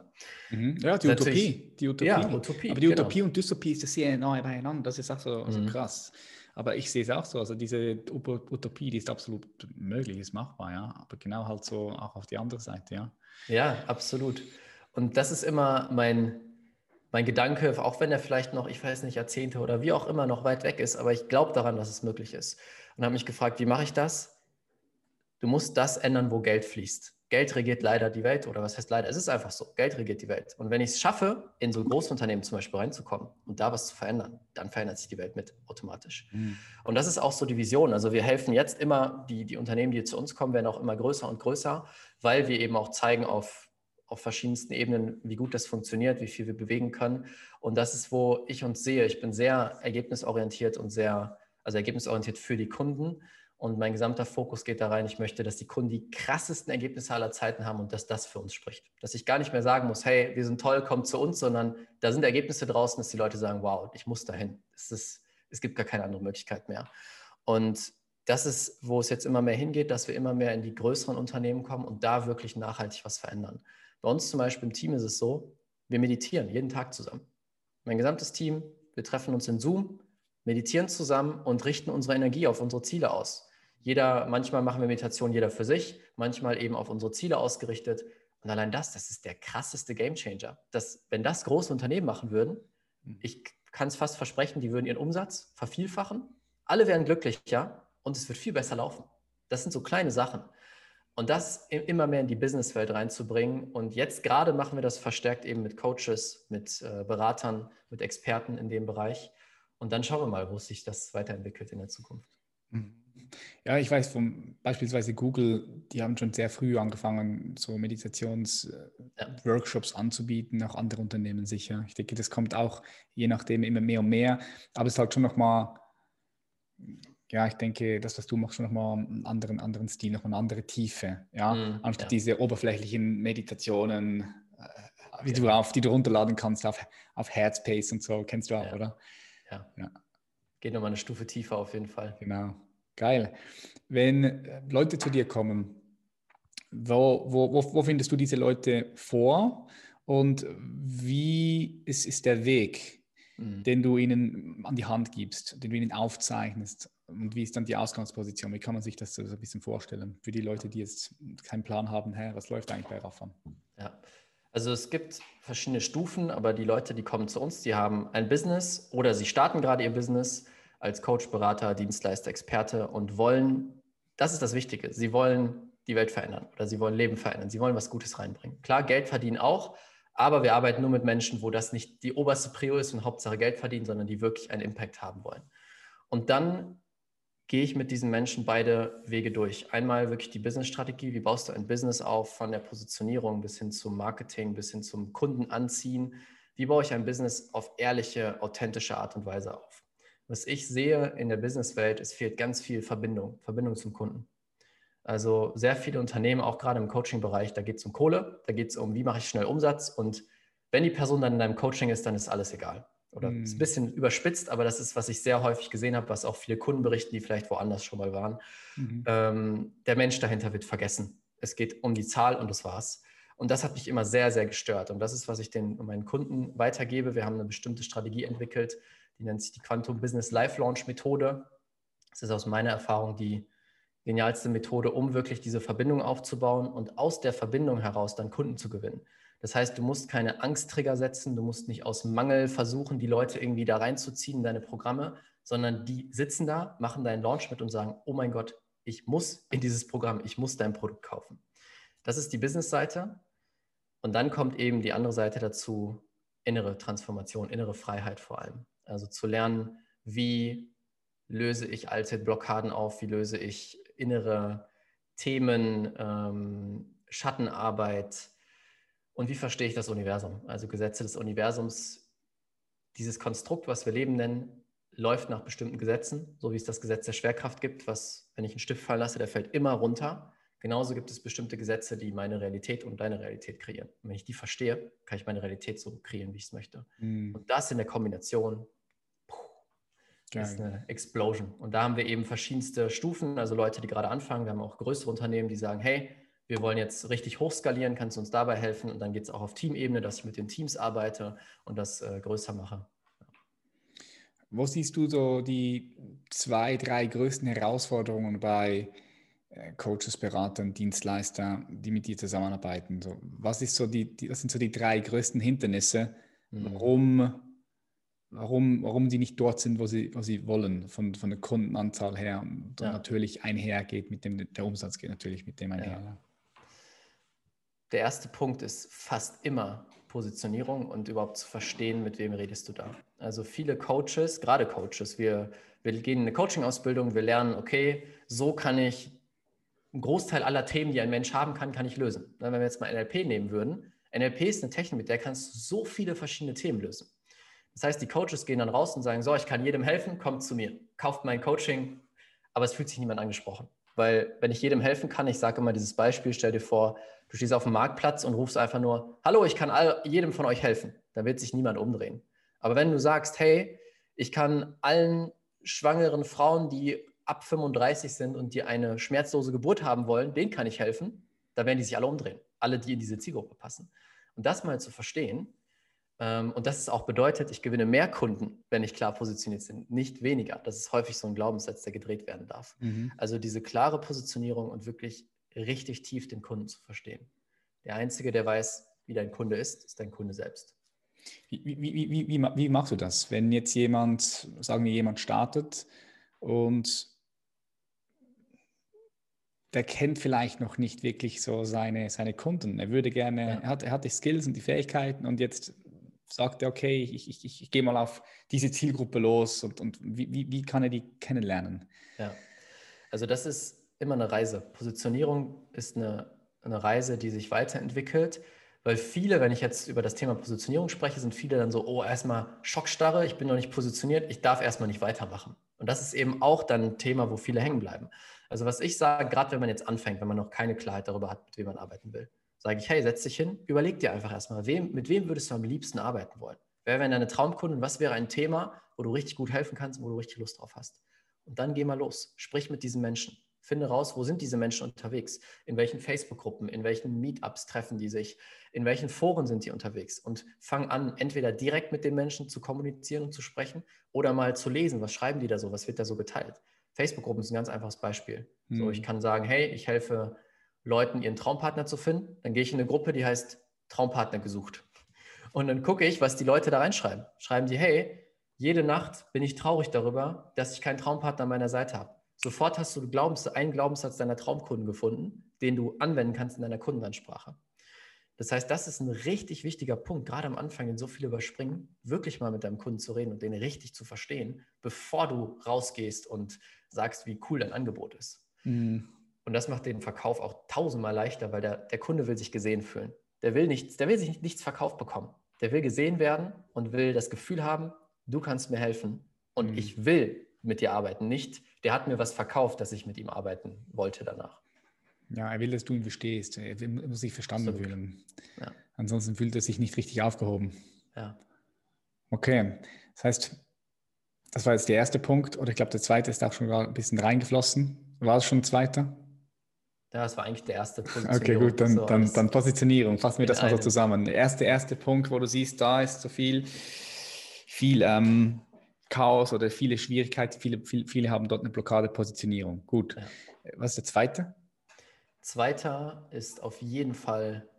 Mhm. Ja, die Utopie. die Utopie. Ja, Utopie. Aber die genau. Utopie und Dystopie ist sehr nahe beieinander. Das ist auch so, so mhm. krass. Aber ich sehe es auch so. Also diese Utopie, die ist absolut möglich, ist machbar, ja. Aber genau halt so auch auf die andere Seite, ja. Ja, absolut. Und das ist immer mein, mein Gedanke, auch wenn er vielleicht noch, ich weiß nicht, Jahrzehnte oder wie auch immer noch weit weg ist, aber ich glaube daran, dass es möglich ist. Und habe mich gefragt, wie mache ich das? Du musst das ändern, wo Geld fließt. Geld regiert leider die Welt oder was heißt leider? Es ist einfach so, Geld regiert die Welt. Und wenn ich es schaffe, in so ein Großunternehmen zum Beispiel reinzukommen und da was zu verändern, dann verändert sich die Welt mit automatisch. Mhm. Und das ist auch so die Vision. Also wir helfen jetzt immer, die, die Unternehmen, die zu uns kommen, werden auch immer größer und größer, weil wir eben auch zeigen auf, auf verschiedensten Ebenen, wie gut das funktioniert, wie viel wir bewegen können. Und das ist, wo ich uns sehe. Ich bin sehr ergebnisorientiert und sehr, also ergebnisorientiert für die Kunden und mein gesamter Fokus geht da rein, ich möchte, dass die Kunden die krassesten Ergebnisse aller Zeiten haben und dass das für uns spricht. Dass ich gar nicht mehr sagen muss, hey, wir sind toll, kommt zu uns, sondern da sind Ergebnisse draußen, dass die Leute sagen, wow, ich muss dahin. Es, ist, es gibt gar keine andere Möglichkeit mehr. Und das ist, wo es jetzt immer mehr hingeht, dass wir immer mehr in die größeren Unternehmen kommen und da wirklich nachhaltig was verändern. Bei uns zum Beispiel im Team ist es so, wir meditieren jeden Tag zusammen. Mein gesamtes Team, wir treffen uns in Zoom, meditieren zusammen und richten unsere Energie auf unsere Ziele aus. Jeder, manchmal machen wir Meditation jeder für sich, manchmal eben auf unsere Ziele ausgerichtet. Und allein das, das ist der krasseste Gamechanger. Dass, wenn das große Unternehmen machen würden, mhm. ich kann es fast versprechen, die würden ihren Umsatz vervielfachen, alle wären glücklicher und es wird viel besser laufen. Das sind so kleine Sachen. Und das immer mehr in die Businesswelt reinzubringen. Und jetzt gerade machen wir das verstärkt eben mit Coaches, mit äh, Beratern, mit Experten in dem Bereich. Und dann schauen wir mal, wo sich das weiterentwickelt in der Zukunft. Mhm. Ja, ich weiß von beispielsweise Google, die haben schon sehr früh angefangen, so Meditationsworkshops ja. anzubieten, auch andere Unternehmen sicher. Ich denke, das kommt auch je nachdem immer mehr und mehr, aber es ist halt schon nochmal, ja, ich denke, das, was du machst, schon nochmal einen anderen, anderen Stil, nochmal eine andere Tiefe, ja, mm, anstatt ja. diese oberflächlichen Meditationen, äh, wie du auf, die du runterladen kannst auf, auf Headspace und so, kennst du auch, ja. oder? Ja. ja. Geht nochmal eine Stufe tiefer auf jeden Fall. Genau. Geil. Wenn äh, Leute zu dir kommen, wo, wo, wo, wo findest du diese Leute vor und wie ist, ist der Weg, mhm. den du ihnen an die Hand gibst, den du ihnen aufzeichnest und wie ist dann die Ausgangsposition? Wie kann man sich das so ein bisschen vorstellen für die Leute, die jetzt keinen Plan haben, hey, was läuft eigentlich bei Raffan? Ja, also es gibt verschiedene Stufen, aber die Leute, die kommen zu uns, die haben ein Business oder sie starten gerade ihr Business als Coach, Berater, Dienstleister, Experte und wollen, das ist das Wichtige, sie wollen die Welt verändern oder sie wollen Leben verändern, sie wollen was Gutes reinbringen. Klar, Geld verdienen auch, aber wir arbeiten nur mit Menschen, wo das nicht die oberste Prio ist und Hauptsache Geld verdienen, sondern die wirklich einen Impact haben wollen. Und dann gehe ich mit diesen Menschen beide Wege durch. Einmal wirklich die Business-Strategie, wie baust du ein Business auf, von der Positionierung bis hin zum Marketing, bis hin zum Kunden anziehen. Wie baue ich ein Business auf ehrliche, authentische Art und Weise auf? was ich sehe in der Businesswelt, es fehlt ganz viel Verbindung, Verbindung zum Kunden. Also sehr viele Unternehmen, auch gerade im Coaching-Bereich, da geht es um Kohle, da geht es um, wie mache ich schnell Umsatz und wenn die Person dann in deinem Coaching ist, dann ist alles egal. Oder mm. ist ein hm. bisschen überspitzt, aber das ist, was ich sehr häufig gesehen habe, was auch viele Kunden berichten, die vielleicht woanders schon mal waren. Mhm. Ähm, der Mensch dahinter wird vergessen. Es geht um die Zahl und das war's. Und das hat mich immer sehr, sehr gestört. Und das ist, was ich den meinen Kunden weitergebe. Wir haben eine bestimmte Strategie entwickelt, die nennt sich die Quantum Business Life Launch Methode. Das ist aus meiner Erfahrung die genialste Methode, um wirklich diese Verbindung aufzubauen und aus der Verbindung heraus dann Kunden zu gewinnen. Das heißt, du musst keine Angsttrigger setzen, du musst nicht aus Mangel versuchen, die Leute irgendwie da reinzuziehen in deine Programme, sondern die sitzen da, machen deinen Launch mit und sagen, oh mein Gott, ich muss in dieses Programm, ich muss dein Produkt kaufen. Das ist die Business-Seite. Und dann kommt eben die andere Seite dazu, innere Transformation, innere Freiheit vor allem. Also zu lernen, wie löse ich alte Blockaden auf, wie löse ich innere Themen, ähm, Schattenarbeit und wie verstehe ich das Universum? Also Gesetze des Universums, dieses Konstrukt, was wir Leben nennen, läuft nach bestimmten Gesetzen, so wie es das Gesetz der Schwerkraft gibt, was, wenn ich einen Stift fallen lasse, der fällt immer runter. Genauso gibt es bestimmte Gesetze, die meine Realität und deine Realität kreieren. Und wenn ich die verstehe, kann ich meine Realität so kreieren, wie ich es möchte. Mhm. Und das in der Kombination Geil. ist eine Explosion. Und da haben wir eben verschiedenste Stufen, also Leute, die gerade anfangen. Wir haben auch größere Unternehmen, die sagen, hey, wir wollen jetzt richtig hochskalieren, kannst du uns dabei helfen? Und dann geht es auch auf Teamebene, dass ich mit den Teams arbeite und das äh, größer mache. Wo siehst du so die zwei, drei größten Herausforderungen bei äh, Coaches, Beratern, Dienstleister, die mit dir zusammenarbeiten? So, was, ist so die, die, was sind so die drei größten Hindernisse, mhm. warum warum, warum sie nicht dort sind, wo sie, wo sie wollen, von, von der Kundenanzahl her. Und ja. natürlich einhergeht mit dem, der Umsatz geht natürlich mit dem einher. Ja. Der erste Punkt ist fast immer Positionierung und überhaupt zu verstehen, mit wem redest du da. Also viele Coaches, gerade Coaches, wir, wir gehen in eine Coaching-Ausbildung, wir lernen, okay, so kann ich einen Großteil aller Themen, die ein Mensch haben kann, kann ich lösen. Wenn wir jetzt mal NLP nehmen würden, NLP ist eine Technik, mit der kannst du so viele verschiedene Themen lösen. Das heißt, die Coaches gehen dann raus und sagen, so, ich kann jedem helfen, kommt zu mir, kauft mein Coaching, aber es fühlt sich niemand angesprochen. Weil wenn ich jedem helfen kann, ich sage immer dieses Beispiel, stell dir vor, du stehst auf dem Marktplatz und rufst einfach nur, hallo, ich kann all, jedem von euch helfen. Dann wird sich niemand umdrehen. Aber wenn du sagst, hey, ich kann allen schwangeren Frauen, die ab 35 sind und die eine schmerzlose Geburt haben wollen, denen kann ich helfen, da werden die sich alle umdrehen. Alle, die in diese Zielgruppe passen. Und das mal zu verstehen, und das ist auch bedeutet, ich gewinne mehr Kunden, wenn ich klar positioniert bin, nicht weniger. Das ist häufig so ein Glaubenssatz, der gedreht werden darf. Mhm. Also diese klare Positionierung und wirklich richtig tief den Kunden zu verstehen. Der Einzige, der weiß, wie dein Kunde ist, ist dein Kunde selbst. Wie, wie, wie, wie, wie machst du das? Wenn jetzt jemand, sagen wir, jemand startet und der kennt vielleicht noch nicht wirklich so seine, seine Kunden. Er würde gerne, ja. er, hat, er hat die Skills und die Fähigkeiten und jetzt sagt er, okay, ich, ich, ich, ich gehe mal auf diese Zielgruppe los und, und wie, wie, wie kann er die kennenlernen? Ja, also das ist immer eine Reise. Positionierung ist eine, eine Reise, die sich weiterentwickelt, weil viele, wenn ich jetzt über das Thema Positionierung spreche, sind viele dann so, oh, erstmal Schockstarre, ich bin noch nicht positioniert, ich darf erstmal nicht weitermachen. Und das ist eben auch dann ein Thema, wo viele hängen bleiben. Also was ich sage, gerade wenn man jetzt anfängt, wenn man noch keine Klarheit darüber hat, mit wem man arbeiten will, sage ich, hey, setz dich hin, überleg dir einfach erstmal, wem, mit wem würdest du am liebsten arbeiten wollen? Wer wären deine Traumkunden? Was wäre ein Thema, wo du richtig gut helfen kannst, wo du richtig Lust drauf hast? Und dann geh mal los, sprich mit diesen Menschen. Finde raus, wo sind diese Menschen unterwegs? In welchen Facebook-Gruppen, in welchen Meetups treffen die sich? In welchen Foren sind die unterwegs? Und fang an, entweder direkt mit den Menschen zu kommunizieren und zu sprechen oder mal zu lesen. Was schreiben die da so? Was wird da so geteilt? Facebook-Gruppen ist ein ganz einfaches Beispiel. Mhm. So, ich kann sagen, hey, ich helfe Leuten, ihren Traumpartner zu finden. Dann gehe ich in eine Gruppe, die heißt Traumpartner gesucht. Und dann gucke ich, was die Leute da reinschreiben. Schreiben die, hey, jede Nacht bin ich traurig darüber, dass ich keinen Traumpartner an meiner Seite habe. Sofort hast du Glaubens, einen Glaubenssatz deiner Traumkunden gefunden, den du anwenden kannst in deiner Kundenansprache. Das heißt, das ist ein richtig wichtiger Punkt, gerade am Anfang, den so viele überspringen, wirklich mal mit deinem Kunden zu reden und den richtig zu verstehen, bevor du rausgehst und sagst, wie cool dein Angebot ist. Mhm. Und das macht den Verkauf auch tausendmal leichter, weil der, der Kunde will sich gesehen fühlen. Der will nichts, der will sich nichts verkauft bekommen. Der will gesehen werden und will das Gefühl haben, du kannst mir helfen und mhm. ich will mit dir arbeiten. Nicht, der hat mir was verkauft, dass ich mit ihm arbeiten wollte danach. Ja, er will, dass du ihn verstehst. Er muss sich verstanden Absolut. fühlen. Ja. Ansonsten fühlt er sich nicht richtig aufgehoben. Ja. Okay, das heißt, das war jetzt der erste Punkt. Oder ich glaube, der zweite ist auch schon ein bisschen reingeflossen. War es schon ein zweiter? Ja, das war eigentlich der erste Punkt. Okay, gut, dann, so dann, dann Positionierung. Fassen wir das mal so zusammen. Der erste, erste Punkt, wo du siehst, da ist so viel, viel ähm, Chaos oder viele Schwierigkeiten. Viele, viele, viele haben dort eine Blockade Positionierung. Gut. Ja. Was ist der zweite? Zweiter ist auf jeden Fall,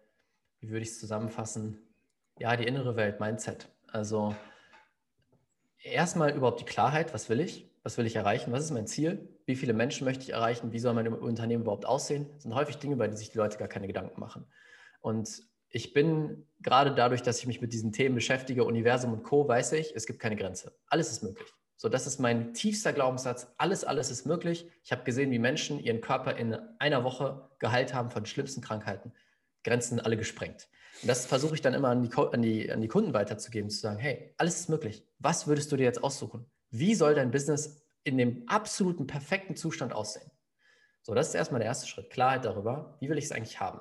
wie würde ich es zusammenfassen? Ja, die innere Welt, Mindset. Also erstmal überhaupt die Klarheit, was will ich? Was will ich erreichen? Was ist mein Ziel? Wie viele Menschen möchte ich erreichen? Wie soll mein Unternehmen überhaupt aussehen? Das sind häufig Dinge, bei denen sich die Leute gar keine Gedanken machen. Und ich bin gerade dadurch, dass ich mich mit diesen Themen beschäftige, Universum und Co., weiß ich, es gibt keine Grenze. Alles ist möglich. So, das ist mein tiefster Glaubenssatz. Alles, alles ist möglich. Ich habe gesehen, wie Menschen ihren Körper in einer Woche geheilt haben von schlimmsten Krankheiten. Grenzen alle gesprengt. Und das versuche ich dann immer an die, an, die, an die Kunden weiterzugeben, zu sagen, hey, alles ist möglich. Was würdest du dir jetzt aussuchen? Wie soll dein Business in dem absoluten perfekten Zustand aussehen? So, das ist erstmal der erste Schritt. Klarheit darüber, wie will ich es eigentlich haben?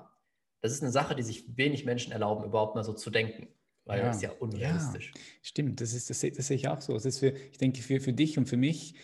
Das ist eine Sache, die sich wenig Menschen erlauben, überhaupt mal so zu denken, weil ja. das ist ja unrealistisch. Ja, stimmt, das, ist, das, das, sehe ich auch so. Das ist für, ich denke, für, für dich und für mich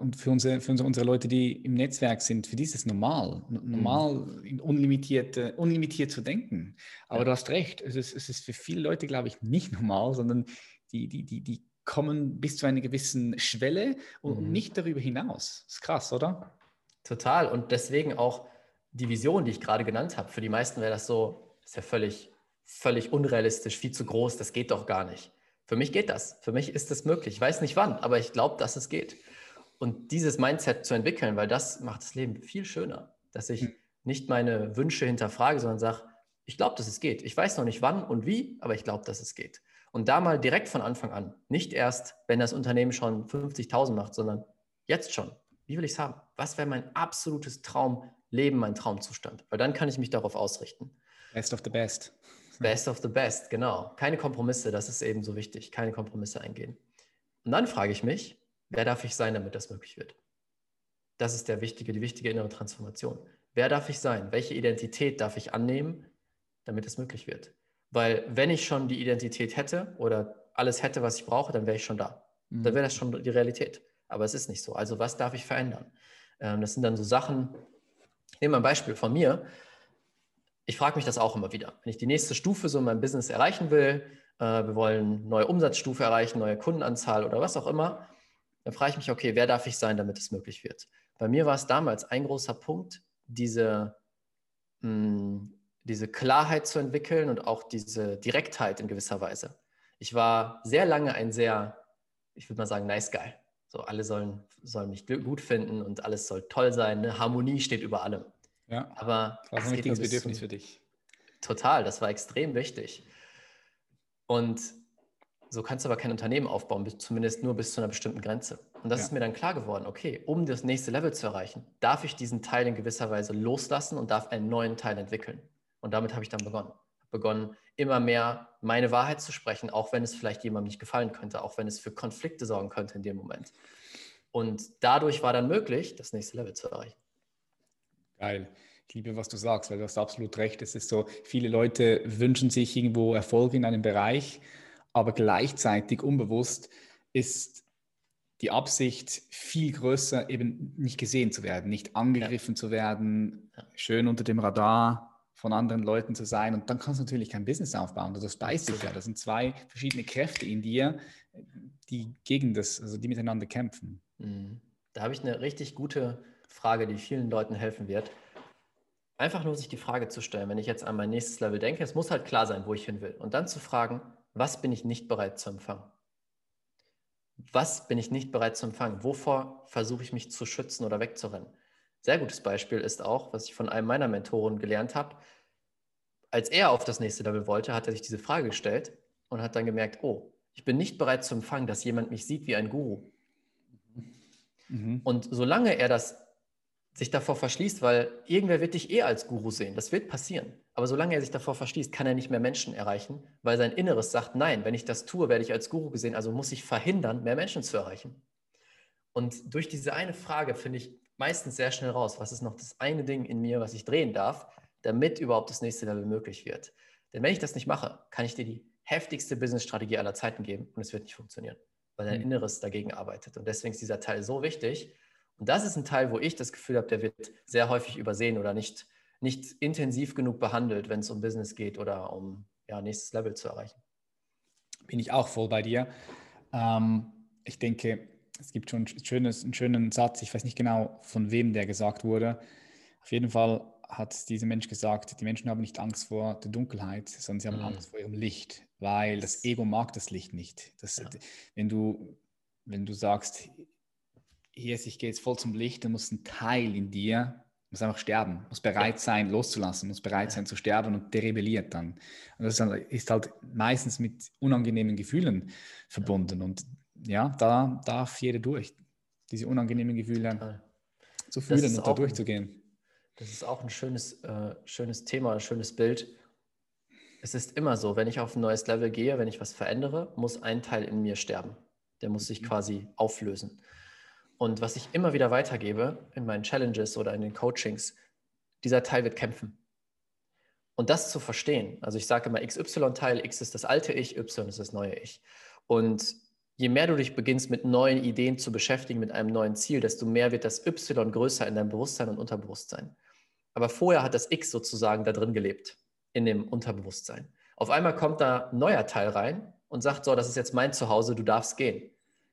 und für unsere, für unsere Leute, die im Netzwerk sind, für die ist es normal, normal mhm. unlimitiert, unlimitiert zu denken. Aber ja. du hast recht, es ist, es ist für viele Leute, glaube ich, nicht normal, sondern die, die, die, die kommen bis zu einer gewissen Schwelle und mhm. nicht darüber hinaus. Das ist krass, oder? Total. Und deswegen auch die Vision, die ich gerade genannt habe. Für die meisten wäre das so, ist ja völlig, völlig unrealistisch, viel zu groß, das geht doch gar nicht. Für mich geht das. Für mich ist das möglich. Ich weiß nicht wann, aber ich glaube, dass es geht. Und dieses Mindset zu entwickeln, weil das macht das Leben viel schöner, dass ich mhm. nicht meine Wünsche hinterfrage, sondern sage, Ich glaube, dass es geht. Ich weiß noch nicht wann und wie, aber ich glaube, dass es geht. Und da mal direkt von Anfang an, nicht erst, wenn das Unternehmen schon 50.000 macht, sondern jetzt schon. Wie will ich es haben? Was wäre mein absolutes Traumleben, mein Traumzustand? Weil dann kann ich mich darauf ausrichten. Best of the best. Best of the best, genau. Keine Kompromisse, das ist eben so wichtig. Keine Kompromisse eingehen. Und dann frage ich mich, wer darf ich sein, damit das möglich wird? Das ist der wichtige, die wichtige innere Transformation. Wer darf ich sein? Welche Identität darf ich annehmen, damit es möglich wird? Weil wenn ich schon die Identität hätte oder alles hätte, was ich brauche, dann wäre ich schon da. Mhm. Dann wäre das schon die Realität. Aber es ist nicht so. Also was darf ich verändern? Ähm, das sind dann so Sachen. Ich nehme ein Beispiel von mir. Ich frage mich das auch immer wieder. Wenn ich die nächste Stufe so in meinem Business erreichen will, äh, wir wollen neue Umsatzstufe erreichen, neue Kundenanzahl oder was auch immer, dann frage ich mich, okay, wer darf ich sein, damit es möglich wird? Bei mir war es damals ein großer Punkt, diese, mh, hm, diese Klarheit zu entwickeln und auch diese Direktheit in gewisser Weise. Ich war sehr lange ein sehr, ich würde mal sagen, nice guy. So, alle sollen, sollen mich gut finden und alles soll toll sein. Ne? Harmonie steht über allem. Ja, aber das war ein wichtiges Bedürfnis für dich. Total, das war extrem wichtig. Und so kannst du aber kein Unternehmen aufbauen, zumindest nur bis zu einer bestimmten Grenze. Und das ja. ist mir dann klar geworden, okay, um das nächste Level zu erreichen, darf ich diesen Teil in gewisser Weise loslassen und darf einen neuen Teil entwickeln. Und damit habe ich dann begonnen. Begonnen, immer mehr meine Wahrheit zu sprechen, auch wenn es vielleicht jemandem nicht gefallen könnte, auch wenn es für Konflikte sorgen könnte in dem Moment. Und dadurch war dann möglich, das nächste Level zu erreichen. Geil. Ich liebe, was du sagst, weil du hast absolut recht. Es ist so, viele Leute wünschen sich irgendwo Erfolg in einem Bereich, aber gleichzeitig unbewusst ist die Absicht viel größer, eben nicht gesehen zu werden, nicht angegriffen ja. zu werden, schön unter dem Radar von anderen Leuten zu sein. Und dann kannst du natürlich kein Business aufbauen. Das beißt sich ja. Das sind zwei verschiedene Kräfte in dir, die gegen das, also die miteinander kämpfen. Mhm. Da habe ich eine richtig gute Frage, die vielen Leuten helfen wird. Einfach nur sich die Frage zu stellen, wenn ich jetzt an mein nächstes Level denke, es muss halt klar sein, wo ich hin will. Und dann zu fragen, was bin ich nicht bereit zu empfangen? Was bin ich nicht bereit zu empfangen? Wovor versuche ich mich zu schützen oder wegzurennen? Sehr gutes Beispiel ist auch, was ich von einem meiner Mentoren gelernt habe. Als er auf das nächste Level wollte, hat er sich diese Frage gestellt und hat dann gemerkt, oh, ich bin nicht bereit zu empfangen, dass jemand mich sieht wie ein Guru. Mhm. Und solange er das sich davor verschließt, weil irgendwer wird dich eh als Guru sehen, das wird passieren. Aber solange er sich davor verschließt, kann er nicht mehr Menschen erreichen, weil sein Inneres sagt, nein, wenn ich das tue, werde ich als Guru gesehen, also muss ich verhindern, mehr Menschen zu erreichen. Und durch diese eine Frage finde ich, meistens sehr schnell raus, was ist noch das eine Ding in mir, was ich drehen darf, damit überhaupt das nächste Level möglich wird. Denn wenn ich das nicht mache, kann ich dir die heftigste Business-Strategie aller Zeiten geben und es wird nicht funktionieren, weil dein mhm. Inneres dagegen arbeitet. Und deswegen ist dieser Teil so wichtig. Und das ist ein Teil, wo ich das Gefühl habe, der wird sehr häufig übersehen oder nicht, nicht intensiv genug behandelt, wenn es um Business geht oder um ja, nächstes Level zu erreichen. Bin ich auch voll bei dir. Ähm, ich denke, es gibt schon ein schönes, einen schönen Satz, ich weiß nicht genau, von wem der gesagt wurde. Auf jeden Fall hat dieser Mensch gesagt, die Menschen haben nicht Angst vor der Dunkelheit, sondern sie haben mhm. Angst vor ihrem Licht, weil das Ego mag das Licht nicht. Das, ja. wenn, du, wenn du sagst, hier ich gehe jetzt voll zum Licht, dann muss ein Teil in dir muss einfach sterben, muss bereit sein, loszulassen, muss bereit sein zu sterben und der rebelliert dann. Und das ist halt meistens mit unangenehmen Gefühlen verbunden. Und ja, da darf jeder durch, diese unangenehmen Gefühle Total. zu fühlen und da durchzugehen. Das ist auch ein schönes, äh, schönes Thema, ein schönes Bild. Es ist immer so, wenn ich auf ein neues Level gehe, wenn ich was verändere, muss ein Teil in mir sterben. Der muss sich mhm. quasi auflösen. Und was ich immer wieder weitergebe in meinen Challenges oder in den Coachings, dieser Teil wird kämpfen. Und das zu verstehen, also ich sage immer XY-Teil, X ist das alte Ich, Y ist das neue Ich. Und je mehr du dich beginnst mit neuen Ideen zu beschäftigen, mit einem neuen Ziel, desto mehr wird das Y größer in deinem Bewusstsein und Unterbewusstsein. Aber vorher hat das X sozusagen da drin gelebt, in dem Unterbewusstsein. Auf einmal kommt da ein neuer Teil rein und sagt, so, das ist jetzt mein Zuhause, du darfst gehen.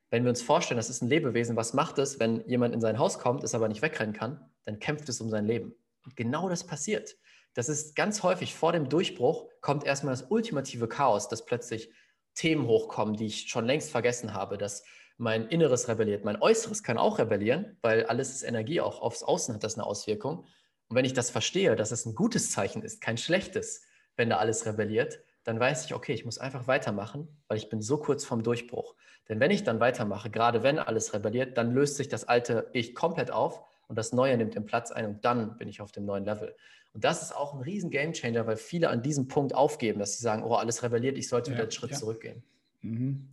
Wenn wir uns vorstellen, das ist ein Lebewesen, was macht es, wenn jemand in sein Haus kommt, es aber nicht wegrennen kann, dann kämpft es um sein Leben. Und genau das passiert. Das ist ganz häufig vor dem Durchbruch kommt erstmal das ultimative Chaos, das plötzlich Themen hochkommen, die ich schon längst vergessen habe, dass mein Inneres rebelliert, mein Äußeres kann auch rebellieren, weil alles ist Energie, auch aufs Außen hat das eine Auswirkung. Und wenn ich das verstehe, dass es ein gutes Zeichen ist, kein schlechtes, wenn da alles rebelliert, dann weiß ich, okay, ich muss einfach weitermachen, weil ich bin so kurz vorm Durchbruch. Denn wenn ich dann weitermache, gerade wenn alles rebelliert, dann löst sich das alte Ich komplett auf und das Neue nimmt den Platz ein und dann bin ich auf dem neuen Level. Und das ist auch ein riesen Gamechanger, weil viele an diesem Punkt aufgeben, dass sie sagen, oh, alles rebelliert, ich sollte wieder einen Schritt ja. zurückgehen. Mhm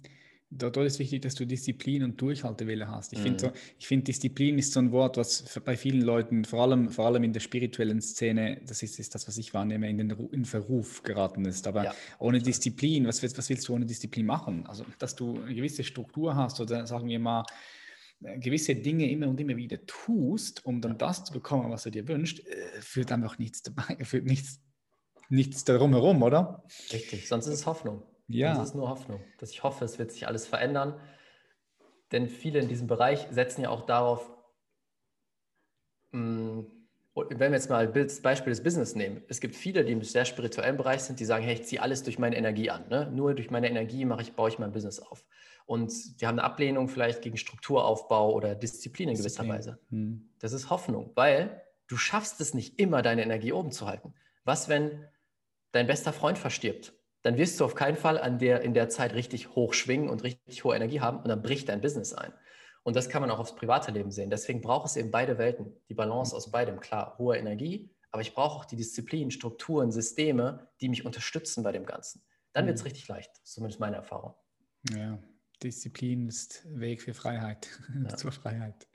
dort ist wichtig, dass du Disziplin und Durchhaltewille hast. Ich mhm. finde so, find, Disziplin ist so ein Wort, was bei vielen Leuten, vor allem, vor allem in der spirituellen Szene, das ist, ist das, was ich wahrnehme, in den in Verruf geraten ist. Aber ja. ohne Disziplin, was, was willst du ohne Disziplin machen? Also, dass du eine gewisse Struktur hast oder sagen wir mal, gewisse Dinge immer und immer wieder tust, um dann das zu bekommen, was du dir wünschst, äh, führt einfach nichts dabei, führt nichts, nichts darum herum, oder? Richtig, sonst ist es Hoffnung. Ja. Das ist nur Hoffnung, dass ich hoffe, es wird sich alles verändern. Denn viele in diesem Bereich setzen ja auch darauf, mm, wenn wir jetzt mal das Beispiel des Business nehmen, es gibt viele, die im sehr spirituellen Bereich sind, die sagen, hey, ich ziehe alles durch meine Energie an. Ne? Nur durch meine Energie mache ich, baue ich mein Business auf. Und die haben eine Ablehnung vielleicht gegen Strukturaufbau oder Disziplin in gewisser Weise. Hm. Das ist Hoffnung, weil du schaffst es nicht immer, deine Energie oben zu halten. Was, wenn dein bester Freund verstirbt? dann wirst du auf keinen Fall an der, in der Zeit richtig hoch schwingen und richtig hohe Energie haben und dann bricht dein Business ein. Und das kann man auch aufs private Leben sehen. Deswegen braucht es eben beide Welten, die Balance aus beidem. Klar, hohe Energie, aber ich brauche auch die Disziplin, Strukturen, Systeme, die mich unterstützen bei dem Ganzen. Dann wird es mhm. richtig leicht, zumindest meine Erfahrung. Ja, Disziplin ist Weg für Freiheit, ja. zur Freiheit.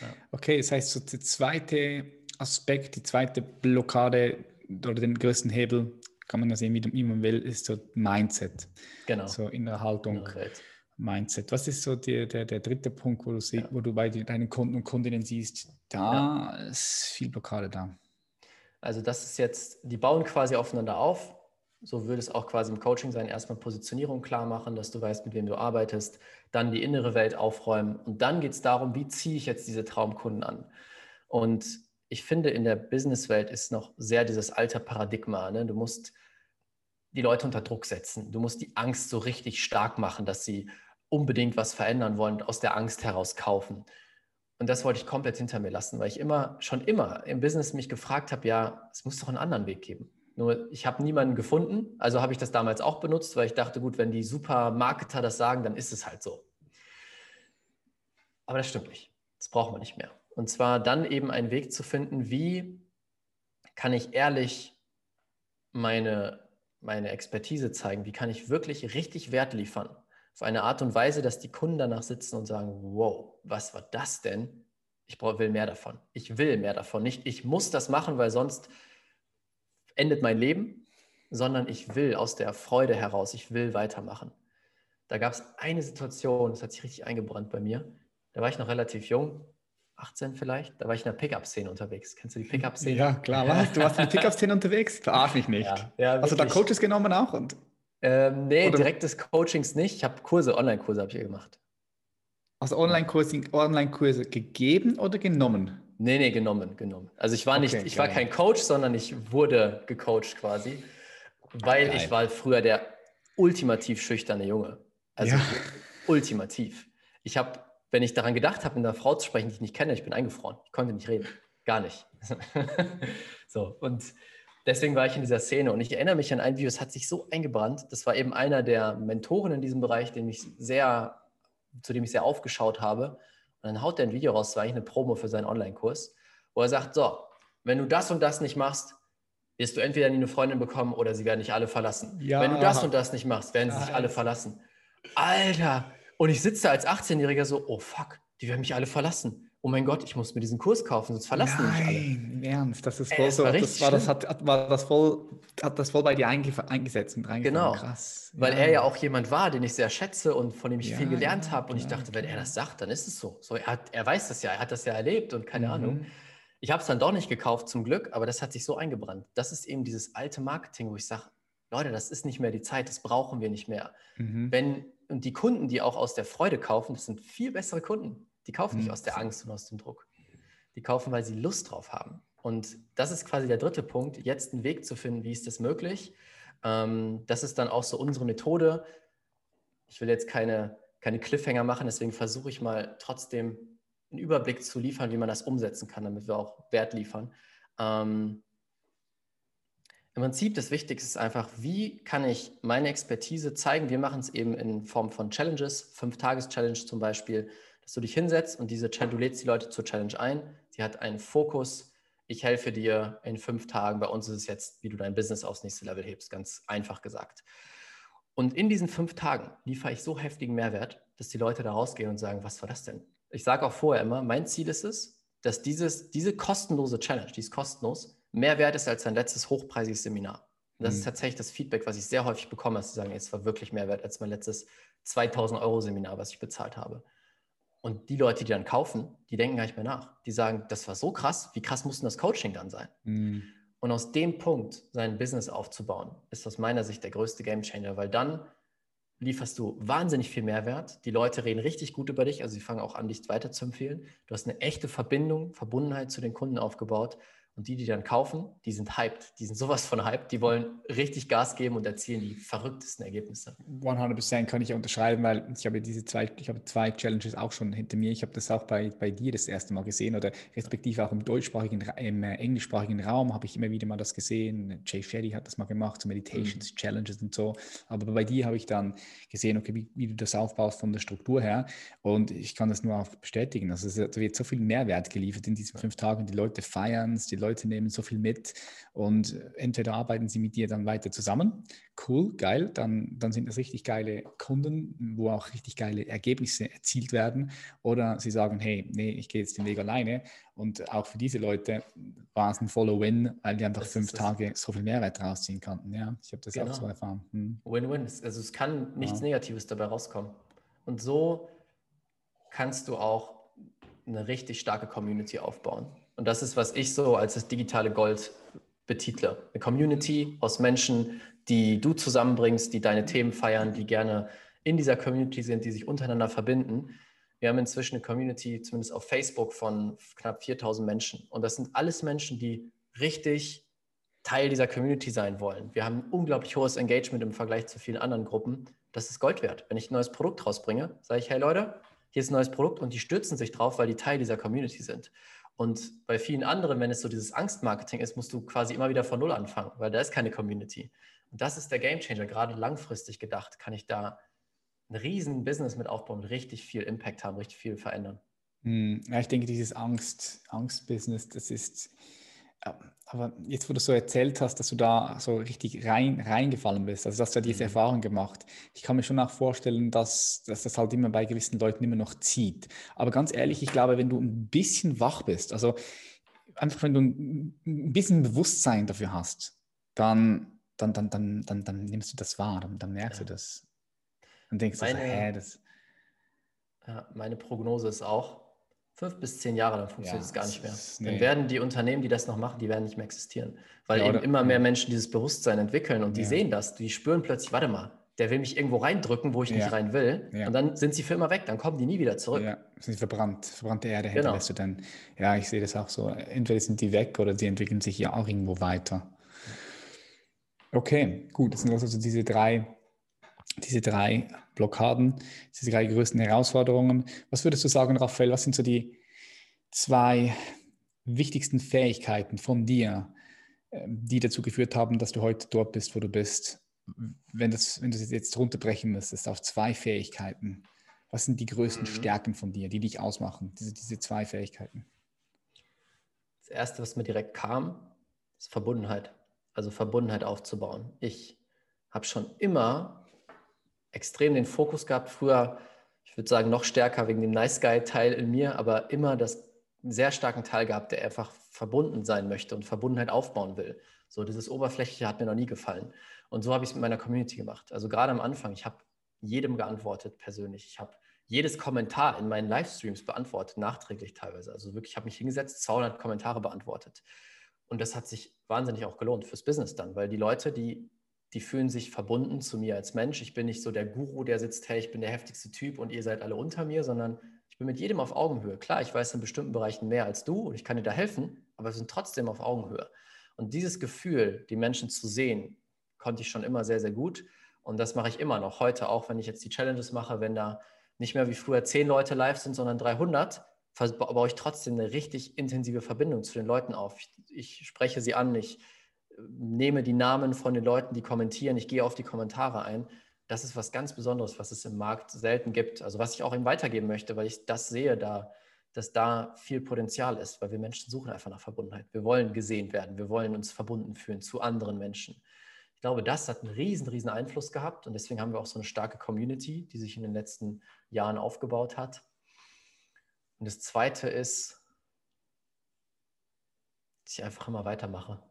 Ja. Okay, das heißt, so der zweite Aspekt, die zweite Blockade oder den größten Hebel kann man das sehen, wie, man will, ist so Mindset. Genau. So in der Haltung. Mindset. Was ist so der, der, der dritte Punkt, wo du, sie, ja. wo du bei deinen Kunden und Kundinnen siehst, da ist viel Blockade da? Also das ist jetzt, die bauen quasi aufeinander auf. So würde es auch quasi im Coaching sein. Erstmal Positionierung klar machen, dass du weißt, mit wem du arbeitest. Dann die innere Welt aufräumen. Und dann geht es darum, wie ziehe ich jetzt diese Traumkunden an? Und ich finde, in der Businesswelt ist noch sehr dieses alte Paradigma. Ne? Du musst die Leute unter Druck setzen. Du musst die Angst so richtig stark machen, dass sie unbedingt was verändern wollen und aus der Angst heraus kaufen. Und das wollte ich komplett hinter mir lassen, weil ich immer, schon immer im Business mich gefragt habe, ja, es muss doch einen anderen Weg geben. Nur ich habe niemanden gefunden, also habe ich das damals auch benutzt, weil ich dachte, gut, wenn die Supermarketer das sagen, dann ist es halt so. Aber das stimmt nicht. Das brauchen wir nicht mehr. Und zwar dann eben einen Weg zu finden, wie kann ich ehrlich meine, meine Expertise zeigen, wie kann ich wirklich richtig Wert liefern. Auf eine Art und Weise, dass die Kunden danach sitzen und sagen, wow, was war das denn? Ich will mehr davon. Ich will mehr davon. Nicht, ich muss das machen, weil sonst endet mein Leben, sondern ich will aus der Freude heraus, ich will weitermachen. Da gab es eine Situation, das hat sich richtig eingebrannt bei mir. Da war ich noch relativ jung, 18 vielleicht, da war ich in der Pickup-Szene unterwegs. Kennst du die Pickup-Szene? Ja, klar, was? Du warst in der Pickup-Szene unterwegs? Verarsch mich nicht. Ja, ja, Hast du da Coaches genommen auch? Und, ähm, nee, oder? direktes Coachings nicht. Ich habe Kurse, Online-Kurse habe ich gemacht. Also Online-Kurse Online gegeben oder genommen? Nee, nee, genommen, genommen. Also ich war nicht, okay, ich war kein Coach, sondern ich wurde gecoacht quasi, weil geil. ich war früher der ultimativ schüchterne Junge. Also ja. ultimativ. Ich habe wenn ich daran gedacht habe, mit einer Frau zu sprechen, die ich nicht kenne, ich bin eingefroren. Ich konnte nicht reden. Gar nicht. so, und deswegen war ich in dieser Szene und ich erinnere mich an ein Video, es hat sich so eingebrannt. Das war eben einer der Mentoren in diesem Bereich, den ich sehr, zu dem ich sehr aufgeschaut habe. Und dann haut er ein Video raus, das war eigentlich eine Promo für seinen Online-Kurs, wo er sagt: So, wenn du das und das nicht machst, wirst du entweder nie eine Freundin bekommen oder sie werden dich alle verlassen. Ja. Wenn du das und das nicht machst, werden sie sich alle verlassen. Alter, und ich sitze da als 18-Jähriger so, oh fuck, die werden mich alle verlassen. Oh mein Gott, ich muss mir diesen Kurs kaufen, sonst verlassen Nein, mich alle. Nein, Ernst, das ist voll Ey, so. Das, das, war, das, hat, war das voll, hat das voll bei dir eingesetzt und Genau. Krass. Weil ja. er ja auch jemand war, den ich sehr schätze und von dem ich ja, viel gelernt habe. Und ja, ich dachte, wenn er das sagt, dann ist es so. so er, hat, er weiß das ja, er hat das ja erlebt und keine mhm. Ahnung. Ich habe es dann doch nicht gekauft, zum Glück, aber das hat sich so eingebrannt. Das ist eben dieses alte Marketing, wo ich sage, Leute, das ist nicht mehr die Zeit, das brauchen wir nicht mehr. Mhm. Wenn und die Kunden, die auch aus der Freude kaufen, das sind viel bessere Kunden. Die kaufen nicht mhm. aus der Angst und aus dem Druck. Die kaufen, weil sie Lust drauf haben. Und das ist quasi der dritte Punkt, jetzt einen Weg zu finden, wie ist das möglich. Ähm, das ist dann auch so unsere Methode. Ich will jetzt keine, keine Cliffhanger machen, deswegen versuche ich mal trotzdem einen Überblick zu liefern, wie man das umsetzen kann, damit wir auch Wert liefern. Ähm, Im Prinzip das Wichtigste ist einfach, wie kann ich meine Expertise zeigen? Wir machen es eben in Form von Challenges, Fünf-Tages-Challenge zum Beispiel, dass du dich hinsetzt und diese du lädst die Leute zur Challenge ein. Die hat einen Fokus. Ich helfe dir in fünf Tagen. Bei uns ist es jetzt, wie du dein Business aufs nächste Level hebst, ganz einfach gesagt. Und in diesen fünf Tagen liefere ich so heftigen Mehrwert, dass die Leute da rausgehen und sagen, was war das denn? Ich sage auch vorher immer, mein Ziel ist es, dass dieses, diese kostenlose Challenge, die ist kostenlos, mehr wert ist als dein letztes hochpreisiges Seminar. Und das mhm. ist tatsächlich das Feedback, was ich sehr häufig bekomme, dass sie sagen, es war wirklich mehr wert als mein letztes 2000 Euro Seminar, was ich bezahlt habe. Und die Leute, die dann kaufen, die denken gar nicht mehr nach. Die sagen, das war so krass, wie krass muss denn das Coaching dann sein? Mhm. Und aus dem Punkt sein Business aufzubauen, ist aus meiner Sicht der größte Gamechanger, weil dann lieferst du wahnsinnig viel Mehrwert. Die Leute reden richtig gut über dich, also sie fangen auch an, dich weiter zu empfehlen. Du hast eine echte Verbindung, Verbundenheit zu den Kunden aufgebaut und die, die dann kaufen, die sind hyped. Die sind sowas von hyped. Die wollen richtig Gas geben und erzielen die verrücktesten Ergebnisse. 100% kann ich unterschreiben, weil ich habe diese zwei, ich habe zwei Challenges auch schon hinter mir. Ich habe das auch bei, bei dir das erste Mal gesehen oder respektive auch im deutschsprachigen, im äh, englischsprachigen Raum habe ich immer wieder mal das gesehen. Jay Shetty hat das mal gemacht, so Meditations, mhm. Challenges und so. Aber bei dir habe ich dann gesehen, okay, wie, wie, du das aufbaust von der Struktur her. Und ich kann das nur auch bestätigen. Also es wird so viel Mehrwert geliefert in diesen fünf Tagen. Die Leute feiern es, die Leute nehmen so viel mit und entweder arbeiten sie mit dir dann weiter zusammen. Cool, geil, dann, dann sind das richtig geile Kunden, wo auch richtig geile Ergebnisse erzielt werden. Oder sie sagen, hey, nee, ich gehe jetzt den Weg alleine. Und auch für diese Leute war es ein Follow-Win, weil die einfach das fünf Tage so viel Mehrwert rausziehen konnten. Ja, ich habe das genau. auch so erfahren. Hm. Win-win. Also es kann nichts ja. Negatives dabei rauskommen. Und so kannst du auch eine richtig starke Community aufbauen. Und das ist, was ich so als das digitale Gold betitle. Eine Community aus Menschen, die du zusammenbringst, die deine Themen feiern, die gerne in dieser Community sind, die sich untereinander verbinden. Wir haben inzwischen eine Community, zumindest auf Facebook, von knapp 4000 Menschen. Und das sind alles Menschen, die richtig Teil dieser Community sein wollen. Wir haben ein unglaublich hohes Engagement im Vergleich zu vielen anderen Gruppen. Das ist Gold wert. Wenn ich ein neues Produkt rausbringe, sage ich, hey Leute, hier ist ein neues Produkt und die stürzen sich drauf, weil die Teil dieser Community sind. Und bei vielen anderen, wenn es so dieses Angstmarketing ist, musst du quasi immer wieder von Null anfangen, weil da ist keine Community. Und das ist der Gamechanger. Gerade langfristig gedacht kann ich da ein riesen Business mit aufbauen, richtig viel Impact haben, richtig viel verändern. Hm, ja, ich denke, dieses Angst, Angst-Business, das ist, aber jetzt, wo du so erzählt hast, dass du da so richtig rein, reingefallen bist, also dass du diese mhm. Erfahrung gemacht, ich kann mir schon auch vorstellen, dass, dass das halt immer bei gewissen Leuten immer noch zieht. Aber ganz ehrlich, ich glaube, wenn du ein bisschen wach bist, also einfach wenn du ein bisschen Bewusstsein dafür hast, dann, dann, dann, dann, dann, dann nimmst du das wahr, dann, dann merkst ja. du das. Dann denkst meine, du, so, hä, das. Ja, meine Prognose ist auch, fünf bis zehn Jahre, dann funktioniert es ja, gar nicht mehr. Ist, nee. Dann werden die Unternehmen, die das noch machen, die werden nicht mehr existieren. Weil ja, eben immer mehr Menschen dieses Bewusstsein entwickeln und die ja. sehen das, die spüren plötzlich, warte mal, der will mich irgendwo reindrücken, wo ich nicht rein will. Und dann sind sie für immer weg, dann kommen die nie wieder zurück. Ja, sind verbrannt, verbrannte Erde genau. hinterlässt du dann. Ja, ich sehe das auch so. Entweder sind die weg oder sie entwickeln sich ja auch irgendwo weiter. Okay, gut, das sind also diese drei diese drei Blockaden, diese drei größten Herausforderungen. Was würdest du sagen, Raphael, was sind so die zwei wichtigsten Fähigkeiten von dir, ähm, die dazu geführt haben, dass du heute dort bist, wo du bist? Wenn, das, wenn du das jetzt runterbrechen müsstest auf zwei Fähigkeiten, was sind die größten mhm. Stärken von dir, die dich ausmachen, diese, diese zwei Fähigkeiten? Das Erste, was mir direkt kam, ist Verbundenheit. Also Verbundenheit aufzubauen. Ich habe schon immer extrem den Fokus gehabt. Früher, ich würde sagen, noch stärker wegen dem Nice Guy-Teil in mir, aber immer das sehr starken Teil gehabt, der einfach verbunden sein möchte und Verbundenheit aufbauen will. So dieses Oberflächliche hat mir noch nie gefallen. Und so habe ich es mit meiner Community gemacht. Also gerade am Anfang, ich habe jedem geantwortet persönlich. Ich habe jedes Kommentar in meinen Livestreams beantwortet, nachträglich teilweise. Also wirklich, ich habe mich hingesetzt, 200 Kommentare beantwortet. Und das hat sich wahnsinnig auch gelohnt fürs Business dann, weil die Leute, die die fühlen sich verbunden zu mir als Mensch. Ich bin nicht so der Guru, der sitzt, hey, ich bin der heftigste Typ und ihr seid alle unter mir, sondern ich bin mit jedem auf Augenhöhe. Klar, ich weiß in bestimmten Bereichen mehr als du und ich kann dir da helfen, aber wir sind trotzdem auf Augenhöhe. Und dieses Gefühl, die Menschen zu sehen, konnte ich schon immer sehr, sehr gut. Und das mache ich immer noch heute, auch wenn ich jetzt die Challenges mache, wenn da nicht mehr wie früher zehn Leute live sind, sondern 300, baue ich trotzdem eine richtig intensive Verbindung zu den Leuten auf. Ich, ich spreche sie an, ich nehme die Namen von den Leuten, die kommentieren, ich gehe auf die Kommentare ein. Das ist was ganz Besonderes, was es im Markt selten gibt. Also was ich auch ihm weitergeben möchte, weil ich das sehe, da, dass da viel Potenzial ist, weil wir Menschen suchen einfach nach Verbundenheit. Wir wollen gesehen werden, wir wollen uns verbunden fühlen zu anderen Menschen. Ich glaube, das hat einen riesen, riesen Einfluss gehabt und deswegen haben wir auch so eine starke Community, die sich in den letzten Jahren aufgebaut hat. Und das Zweite ist, dass ich einfach immer weitermache.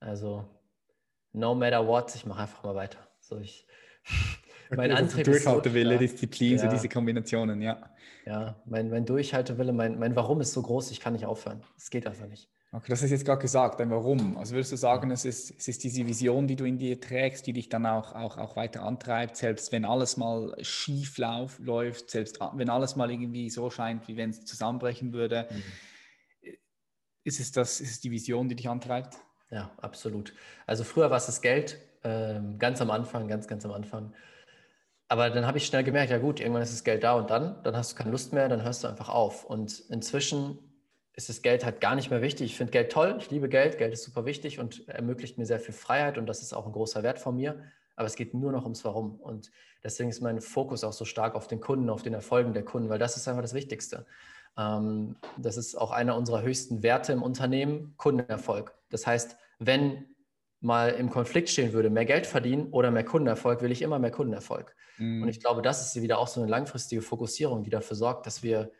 Also, no matter what, ich mache einfach mal weiter. So, ich, mein okay, Antrieb Durchhaltewille, so, Disziplin, ja. so diese Kombinationen, ja. Ja, mein, mein Durchhaltewille, mein, mein Warum ist so groß, ich kann nicht aufhören. Es geht einfach nicht. Okay, das ist jetzt gerade gesagt, dein Warum. Also würdest du sagen, es ist, es ist diese Vision, die du in dir trägst, die dich dann auch, auch, auch weiter antreibt, selbst wenn alles mal schief lauf, läuft, selbst wenn alles mal irgendwie so scheint, wie wenn es zusammenbrechen würde. Mhm ist es, das, ist es die Vision, die dich antreibt? Ja, absolut. Also früher war es das Geld, äh, ganz am Anfang, ganz, ganz am Anfang. Aber dann habe ich schnell gemerkt, ja gut, irgendwann ist das Geld da und dann, dann hast du keine Lust mehr, dann hörst du einfach auf. Und inzwischen ist das Geld halt gar nicht mehr wichtig. Ich finde Geld toll, ich liebe Geld, Geld ist super wichtig und ermöglicht mir sehr viel Freiheit und das ist auch ein großer Wert von mir. Aber es geht nur noch ums Warum. Und deswegen ist mein Fokus auch so stark auf den Kunden, auf den Erfolgen der Kunden, weil das ist einfach das Wichtigste. Ähm, das ist auch einer unserer höchsten Werte im Unternehmen, Kundenerfolg. Das heißt, wenn mal im Konflikt stehen würde, mehr Geld verdienen oder mehr Kundenerfolg, will ich immer mehr Kundenerfolg. Mhm. Und ich glaube, das ist wieder auch so eine langfristige Fokussierung, die dafür sorgt, dass wir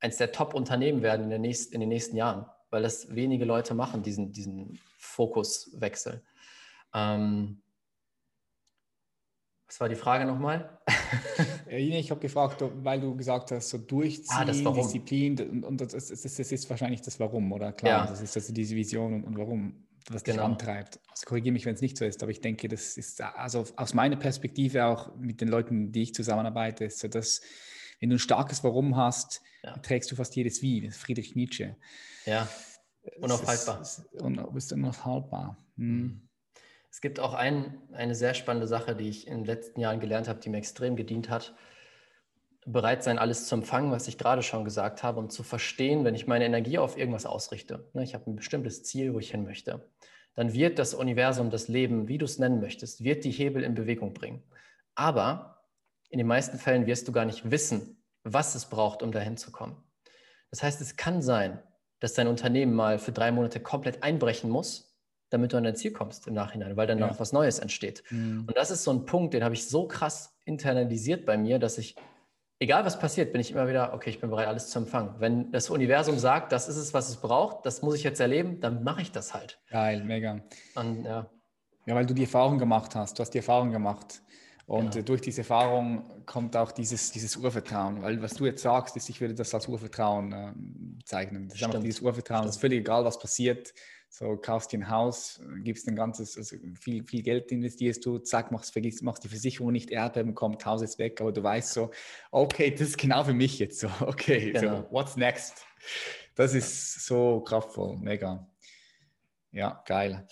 eins der Top-Unternehmen werden in, nächsten, in, den nächsten Jahren, weil das wenige Leute machen, diesen, diesen Fokuswechsel. Ähm, was war die Frage nochmal? ich habe gefragt, weil du gesagt hast, so durchziehen, ah, Disziplin und, und das, ist, das, ist, wahrscheinlich das Warum, oder? Klar, ja. das ist also diese Vision und, und warum, was dich genau. antreibt. Also korrigiere mich, wenn es nicht so ist, aber ich denke, das ist also aus meiner Perspektive auch mit den Leuten, die ich zusammenarbeite, ist so, dass wenn du ein starkes Warum hast, ja. trägst du fast jedes Wie, Friedrich Nietzsche. Ja, unaufhaltbar. Und bist unaufhaltbar. Hm. Es gibt auch ein, eine sehr spannende Sache, die ich in den letzten Jahren gelernt habe, die mir extrem gedient hat. Bereit sein, alles zu empfangen, was ich gerade schon gesagt habe, und zu verstehen, wenn ich meine Energie auf irgendwas ausrichte. Ne, ich habe ein bestimmtes Ziel, wo ich hin möchte. Dann wird das Universum, das Leben, wie du es nennen möchtest, wird die Hebel in Bewegung bringen. Aber in den meisten Fällen wirst du gar nicht wissen, was es braucht, um dahin zu kommen. Das heißt, es kann sein, dass dein Unternehmen mal für drei Monate komplett einbrechen muss, damit du an dein Ziel kommst im Nachhinein, weil dann ja. noch was Neues entsteht. Mhm. Und das ist so ein Punkt, den habe ich so krass internalisiert bei mir, dass ich, egal was passiert, bin ich immer wieder, okay, ich bin bereit, alles zu empfangen. Wenn das Universum sagt, das ist es, was es braucht, das muss ich jetzt erleben, dann mache ich das halt. Geil, mega. Und, ja. ja, weil du die Erfahrung gemacht hast, du hast die Erfahrung gemacht. Und genau. durch diese Erfahrung kommt auch dieses, dieses Urvertrauen, weil was du jetzt sagst, ist, ich würde das als Urvertrauen äh, bezeichnen. Das ist einfach dieses Urvertrauen, es ist völlig egal, was passiert. So, kaufst dir ein Haus, gibst ein ganzes, also viel, viel Geld investierst du, zack, machst, vergisst, machst die Versicherung nicht, Erdbeben kommt, Haus ist weg, aber du weißt so, okay, das ist genau für mich jetzt so, okay, genau. so, what's next? Das ist so kraftvoll, mega. Ja, geil.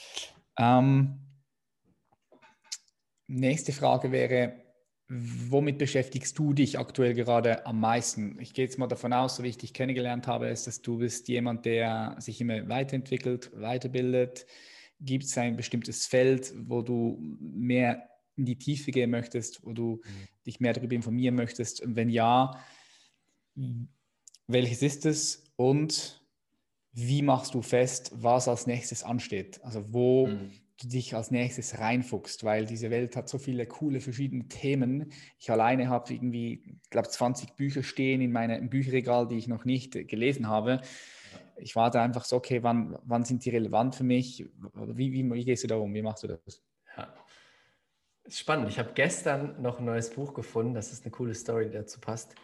Ähm, nächste Frage wäre, Womit beschäftigst du dich aktuell gerade am meisten? Ich gehe jetzt mal davon aus, so wie ich dich kennengelernt habe, ist, dass du bist jemand, der sich immer weiterentwickelt, weiterbildet. Gibt es ein bestimmtes Feld, wo du mehr in die Tiefe gehen möchtest, wo du mhm. dich mehr darüber informieren möchtest? Und wenn ja, welches ist es und wie machst du fest, was als nächstes ansteht? Also wo mhm du dich als nächstes reinfuchst, weil diese Welt hat so viele coole verschiedene Themen. Ich alleine habe irgendwie, ich glaube, 20 Bücher stehen in meinem Bücherregal, die ich noch nicht gelesen habe. Ich warte einfach so, okay, wann, wann sind die relevant für mich? Wie, wie, wie gehst du da um? Wie machst du das? Ja. Spannend. Ich habe gestern noch ein neues Buch gefunden. Das ist eine coole Story, die dazu passt.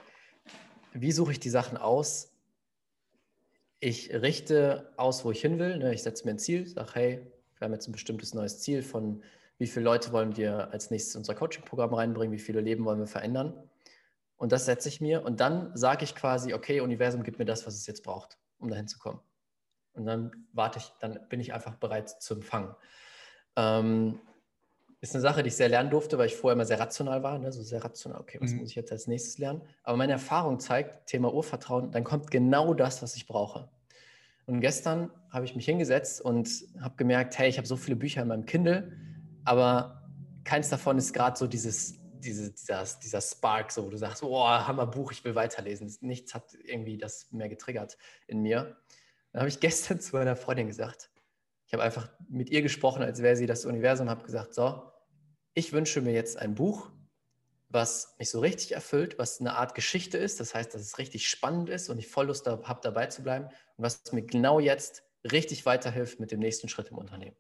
Wie suche ich die Sachen aus? Ich richte aus, wo ich hin will. Ne? Ich setze mir ein Ziel, sage, hey, wir haben jetzt ein bestimmtes neues Ziel von, wie viele Leute wollen wir als nächstes in unser Coaching-Programm reinbringen, wie viele Leben wollen wir verändern. Und das setze ich mir und dann sage ich quasi, okay, Universum, gib mir das, was es jetzt braucht, um dahin zu kommen. Und dann warte ich, dann bin ich einfach bereit zu empfangen. Ähm, ist eine Sache, die ich sehr lernen durfte, weil ich vorher immer sehr rational war, ne? so sehr rational, okay, was mhm. muss ich jetzt als nächstes lernen? Aber meine Erfahrung zeigt, Thema Urvertrauen, dann kommt genau das, was ich brauche. Und gestern habe ich mich hingesetzt und habe gemerkt, hey, ich habe so viele Bücher in meinem Kindle, aber keins davon ist gerade so dieses, diese, dieser, dieser Spark, so wo du sagst, oh, Hammerbuch, ich will weiterlesen. Nichts hat irgendwie das mehr getriggert in mir. Dann habe ich gestern zu meiner Freundin gesagt, ich habe einfach mit ihr gesprochen, als wäre sie das Universum, habe gesagt, so, ich wünsche mir jetzt ein Buch, was mich so richtig erfüllt, was eine Art Geschichte ist, das heißt, dass es richtig spannend ist und ich voll Lust habe, dabei zu bleiben und was mir genau jetzt richtig weiterhilft mit dem nächsten Schritt im Unternehmen.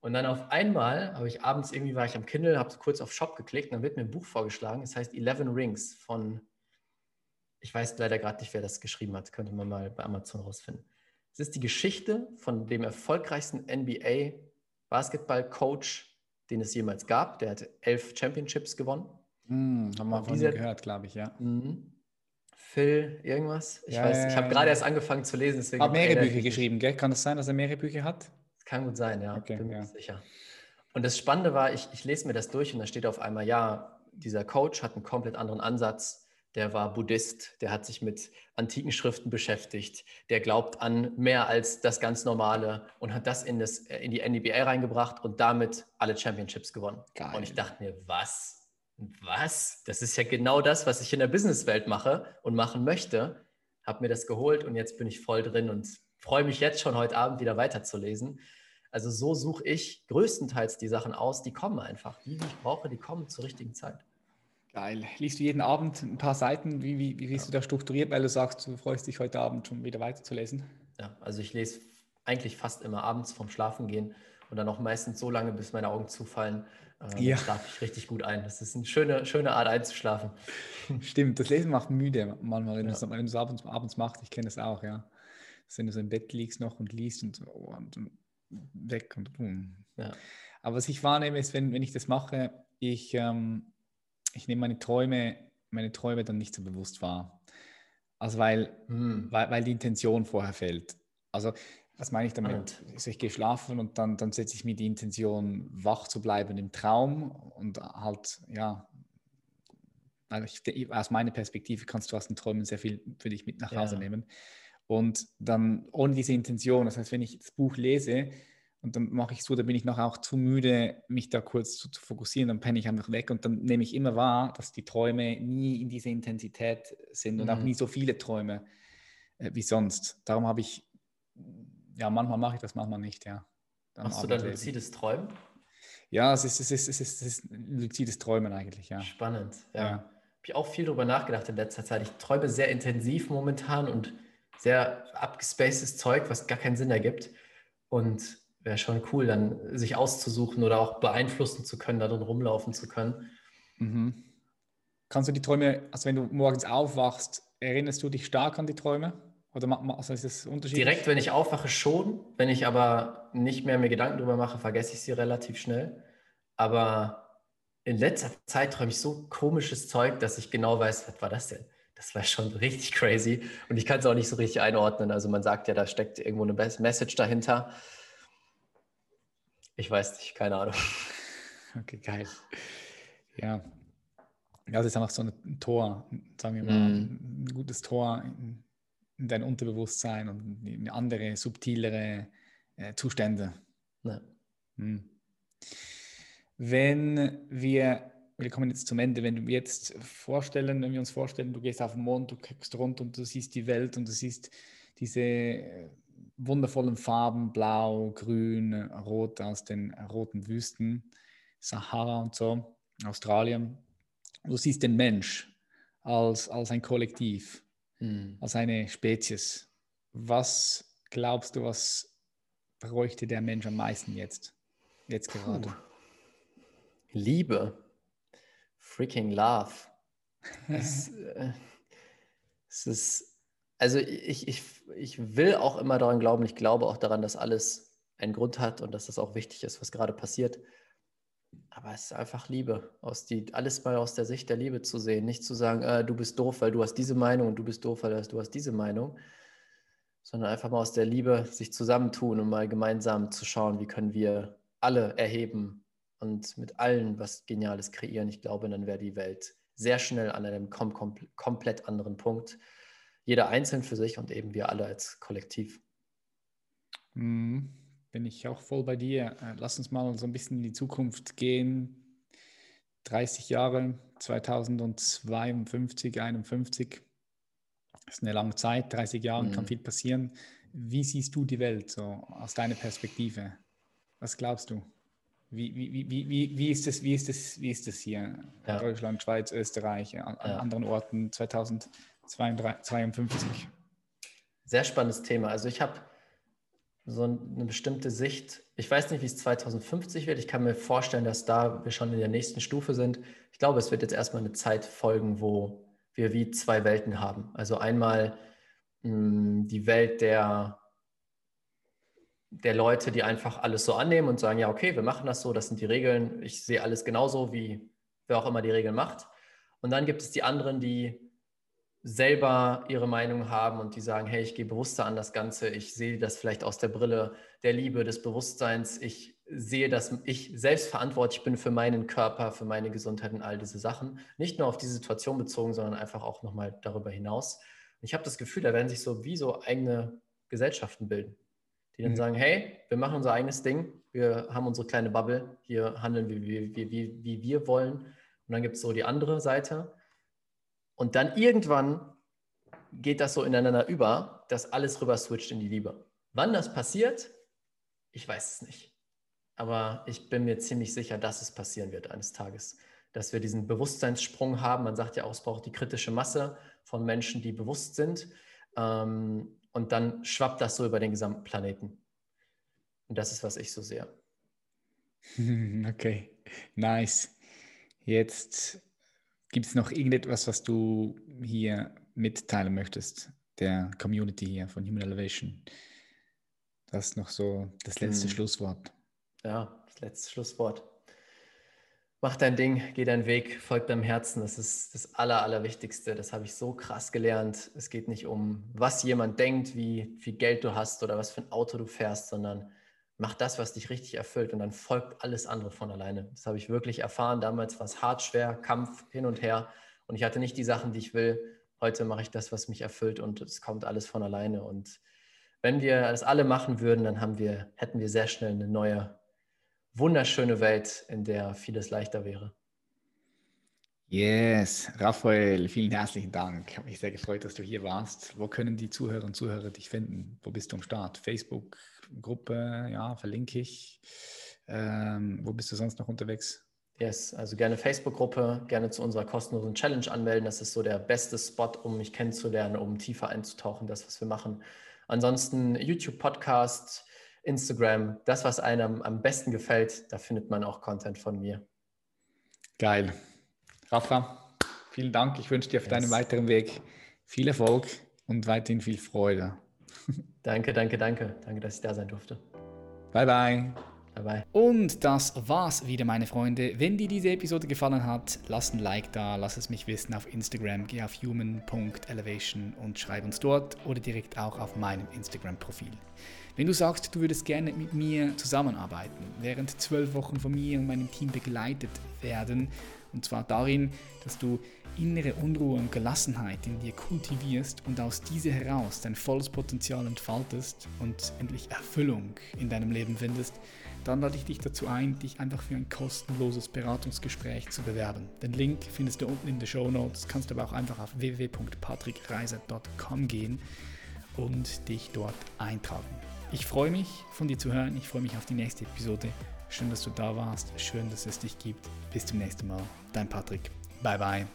Und dann auf einmal habe ich abends irgendwie war ich am Kindle, habe kurz auf Shop geklickt und dann wird mir ein Buch vorgeschlagen. Es heißt Eleven Rings von, ich weiß leider gerade nicht, wer das geschrieben hat, könnte man mal bei Amazon rausfinden. Es ist die Geschichte von dem erfolgreichsten NBA Basketball-Coach, den es jemals gab. Der hat elf Championships gewonnen. Mm, haben wir von gehört, glaube ich, ja. Mhm. Phil, irgendwas? Ich ja, weiß, ja, ich habe gerade erst angefangen zu lesen. Deswegen hat mehrere Bücher geschrieben, gell? Kann das sein, dass er mehrere Bücher hat? Kann gut sein, ja. Okay, bin mir sicher. Und das Spannende war, ich, ich lese mir das durch und da steht auf einmal, ja, dieser Coach hat einen komplett anderen Ansatz. Der war Buddhist, der hat sich mit antiken Schriften beschäftigt, der glaubt an mehr als das ganz Normale und hat das in, das, in die NBA reingebracht und damit alle Championships gewonnen. Geil. Und ich dachte mir, was? Was? Das ist ja genau das, was ich in der Businesswelt mache und machen möchte. Habe mir das geholt und jetzt bin ich voll drin und freue mich jetzt schon heute Abend wieder weiterzulesen. Also so suche ich größtenteils die Sachen aus, die kommen einfach. Die, die ich brauche, die kommen zur richtigen Zeit. Geil. Liest du jeden Abend ein paar Seiten? Wie, wie, wie bist ja. du da strukturiert, weil du sagst, du freust dich heute Abend schon wieder weiterzulesen? Ja, also ich lese eigentlich fast immer abends vorm Schlafengehen und dann auch meistens so lange, bis meine Augen zufallen. Äh, ja. schlafe ich richtig gut ein. Das ist eine schöne, schöne Art einzuschlafen. Stimmt, das Lesen macht müde manchmal, wenn ja. du es abends, abends machst. Ich kenne das auch, ja dass wenn du so im Bett liegst noch und liest und, oh, und, und weg und boom. Ja. Aber was ich wahrnehme, ist, wenn, wenn ich das mache, ich, ähm, ich nehme meine Träume, meine Träume dann nicht so bewusst wahr. Also weil, hm. weil, weil die Intention vorher fällt. Also was meine ich damit? Also ich gehe schlafen und dann, dann setze ich mir die Intention, wach zu bleiben im Traum und halt, ja, also ich, aus meiner Perspektive kannst du aus den Träumen sehr viel für dich mit nach Hause ja. nehmen. Und dann ohne diese Intention, das heißt, wenn ich das Buch lese und dann mache ich so, dann bin ich noch auch zu müde, mich da kurz zu, zu fokussieren, dann penne ich einfach weg und dann nehme ich immer wahr, dass die Träume nie in dieser Intensität sind und mhm. auch nie so viele Träume äh, wie sonst. Darum habe ich, ja, manchmal mache ich das, manchmal nicht, ja. Dann Machst du dann luzides Träumen? Ja, es ist, es ist, es ist, es ist luzides Träumen eigentlich, ja. Spannend, ja. ja. Habe ich auch viel darüber nachgedacht in letzter Zeit. Ich träume sehr intensiv momentan und sehr abgespacedes Zeug, was gar keinen Sinn ergibt. Und wäre schon cool, dann sich auszusuchen oder auch beeinflussen zu können, darin rumlaufen zu können. Mhm. Kannst du die Träume, also wenn du morgens aufwachst, erinnerst du dich stark an die Träume? Oder also ist das unterschiedlich? Direkt, wenn ich aufwache, schon. Wenn ich aber nicht mehr mir Gedanken darüber mache, vergesse ich sie relativ schnell. Aber in letzter Zeit träume ich so komisches Zeug, dass ich genau weiß, was war das denn? das war schon richtig crazy. Und ich kann es auch nicht so richtig einordnen. Also man sagt ja, da steckt irgendwo eine Message dahinter. Ich weiß nicht, keine Ahnung. Okay, geil. Ja. Ja, das ist einfach so ein Tor, sagen wir mal, mm. ein gutes Tor in, in, dein Unterbewusstsein und in andere, subtilere äh, Zustände. Ja. Mm. Wenn wir wir kommen jetzt zum Ende, wenn wir jetzt vorstellen, wenn wir uns vorstellen, du gehst auf den Mond, du guckst runter und du siehst die Welt und du siehst diese äh, wundervollen Farben, blau, grün, rot aus den roten Wüsten, Sahara und so, Australien. Du siehst den Mensch als, als ein Kollektiv, mhm. als eine Spezies. Was glaubst du, was bräuchte der Mensch am meisten jetzt, jetzt gerade? Puh. Liebe. Freaking Love. Es, äh, es ist, also ich, ich, ich will auch immer daran glauben, ich glaube auch daran, dass alles einen Grund hat und dass das auch wichtig ist, was gerade passiert. Aber es ist einfach Liebe, aus die, alles mal aus der Sicht der Liebe zu sehen. Nicht zu sagen, äh, du bist doof, weil du hast diese Meinung und du bist doof, weil du hast diese Meinung, sondern einfach mal aus der Liebe sich zusammentun und mal gemeinsam zu schauen, wie können wir alle erheben, und mit allen was Geniales kreieren. Ich glaube, dann wäre die Welt sehr schnell an einem kom kom komplett anderen Punkt. Jeder einzeln für sich und eben wir alle als Kollektiv. Mhm. Bin ich auch voll bei dir. Äh, lass uns mal so ein bisschen in die Zukunft gehen. 30 Jahre, 2052, 51. Das ist eine lange Zeit, 30 Jahre mhm. kann viel passieren. Wie siehst du die Welt so aus deiner Perspektive? Was glaubst du? Wie, wie, wie, wie, wie, ist, das, wie, ist, das, wie ist das hier? Ja. Deutschland, Schweiz, Österreich, an, ja. anderen Orten 2052? Sehr spannendes Thema. Also ich habe so eine bestimmte Sicht. Ich weiß nicht, wie es 2050 wird. Ich kann mir vorstellen, dass da wir schon in der nächsten Stufe sind. Ich glaube, es wird jetzt erstmal eine Zeit folgen, wo wir wie zwei Welten haben. Also einmal mh, hm, die Welt der, der Leute, die einfach alles so annehmen und sagen, ja, okay, wir machen das so, das sind die Regeln. Ich sehe alles genauso, wie wer auch immer die Regeln macht. Und dann gibt es die anderen, die selber ihre Meinung haben und die sagen, hey, ich gehe bewusster an das Ganze, ich sehe das vielleicht aus der Brille der Liebe, des Bewusstseins, ich sehe, dass ich selbst verantwortlich bin für meinen Körper, für meine Gesundheit und all diese Sachen. Nicht nur auf die Situation bezogen, sondern einfach auch nochmal darüber hinaus. Und ich habe das Gefühl, da werden sich so wie so eigene Gesellschaften bilden, die dann mhm. sagen, hey, wir machen unser eigenes Ding, wir haben unsere kleine Bubble, hier handeln wir, wie, wie, wie, wie wir wollen. Und dann gibt es so die andere Seite und dann irgendwann geht das so ineinander über, dass alles rüber switcht in die Liebe. Wann das passiert, ich weiß es nicht. Aber ich bin mir ziemlich sicher, dass es passieren wird eines Tages. Dass wir diesen Bewusstseinssprung haben. Man sagt ja auch, es braucht die kritische Masse von Menschen, die bewusst sind. Ähm, und dann schwappt das so über den gesamten Planeten. Und das ist, was ich so sehe. Okay, nice. Jetzt Gibt es noch irgendetwas, was du hier mitteilen möchtest, der Community hier von Human Elevation? Das ist noch so das letzte hm. Schlusswort. Ja, das letzte Schlusswort. Mach dein Ding, geh deinen Weg, folg deinem Herzen. Das ist das Aller, Allerwichtigste. Das habe ich so krass gelernt. Es geht nicht um, was jemand denkt, wie viel Geld du hast oder was für ein Auto du fährst, sondern mach das, was dich richtig erfüllt und dann folgt alles andere von alleine. Das habe ich wirklich erfahren. Damals war es hart, schwer, Kampf hin und her und ich hatte nicht die Sachen, die ich will. Heute mache ich das, was mich erfüllt und es kommt alles von alleine. Und wenn wir das alle machen würden, dann haben wir, hätten wir sehr schnell eine neue, wunderschöne Welt, in der vieles leichter wäre. Yes, Raphael, vielen herzlichen Dank. Ich habe mich sehr gefreut, dass du hier warst. Wo können die Zuhörer und Zuhörer dich finden? Wo bist du am Start? Facebook, Gruppe, ja, verlinke ich. Ähm, wo bist du sonst noch unterwegs? Yes, also gerne Facebook-Gruppe, gerne zu unserer kostenlosen Challenge anmelden. Das ist so der beste Spot, um mich kennenzulernen, um tiefer einzutauchen, das, was wir machen. Ansonsten YouTube-Podcast, Instagram, das, was einem am besten gefällt, da findet man auch Content von mir. Geil. Rafa, vielen Dank. Ich wünsche dir auf yes. deinem weiteren Weg viel Erfolg und weiterhin viel Freude. Danke, danke, danke. Danke, dass ich da sein durfte. Bye, bye. Bye, bye. Und das war's wieder, meine Freunde. Wenn dir diese Episode gefallen hat, lass ein Like da, lass es mich wissen auf Instagram. Geh auf human.elevation und schreib uns dort oder direkt auch auf meinem Instagram-Profil. Wenn du sagst, du würdest gerne mit mir zusammenarbeiten, während zwölf Wochen von mir und meinem Team begleitet werden, und zwar darin, dass du innere Unruhe und Gelassenheit in dir kultivierst und aus dieser heraus dein volles Potenzial entfaltest und endlich Erfüllung in deinem Leben findest, dann lade ich dich dazu ein, dich einfach für ein kostenloses Beratungsgespräch zu bewerben. Den Link findest du unten in den Show Notes, kannst aber auch einfach auf www.patrickreiser.com gehen und dich dort eintragen. Ich freue mich, von dir zu hören. Ich freue mich auf die nächste Episode. Schön, dass du da warst. Schön, dass es dich gibt. Bis zum nächsten Mal. Dein Patrick. Bye bye.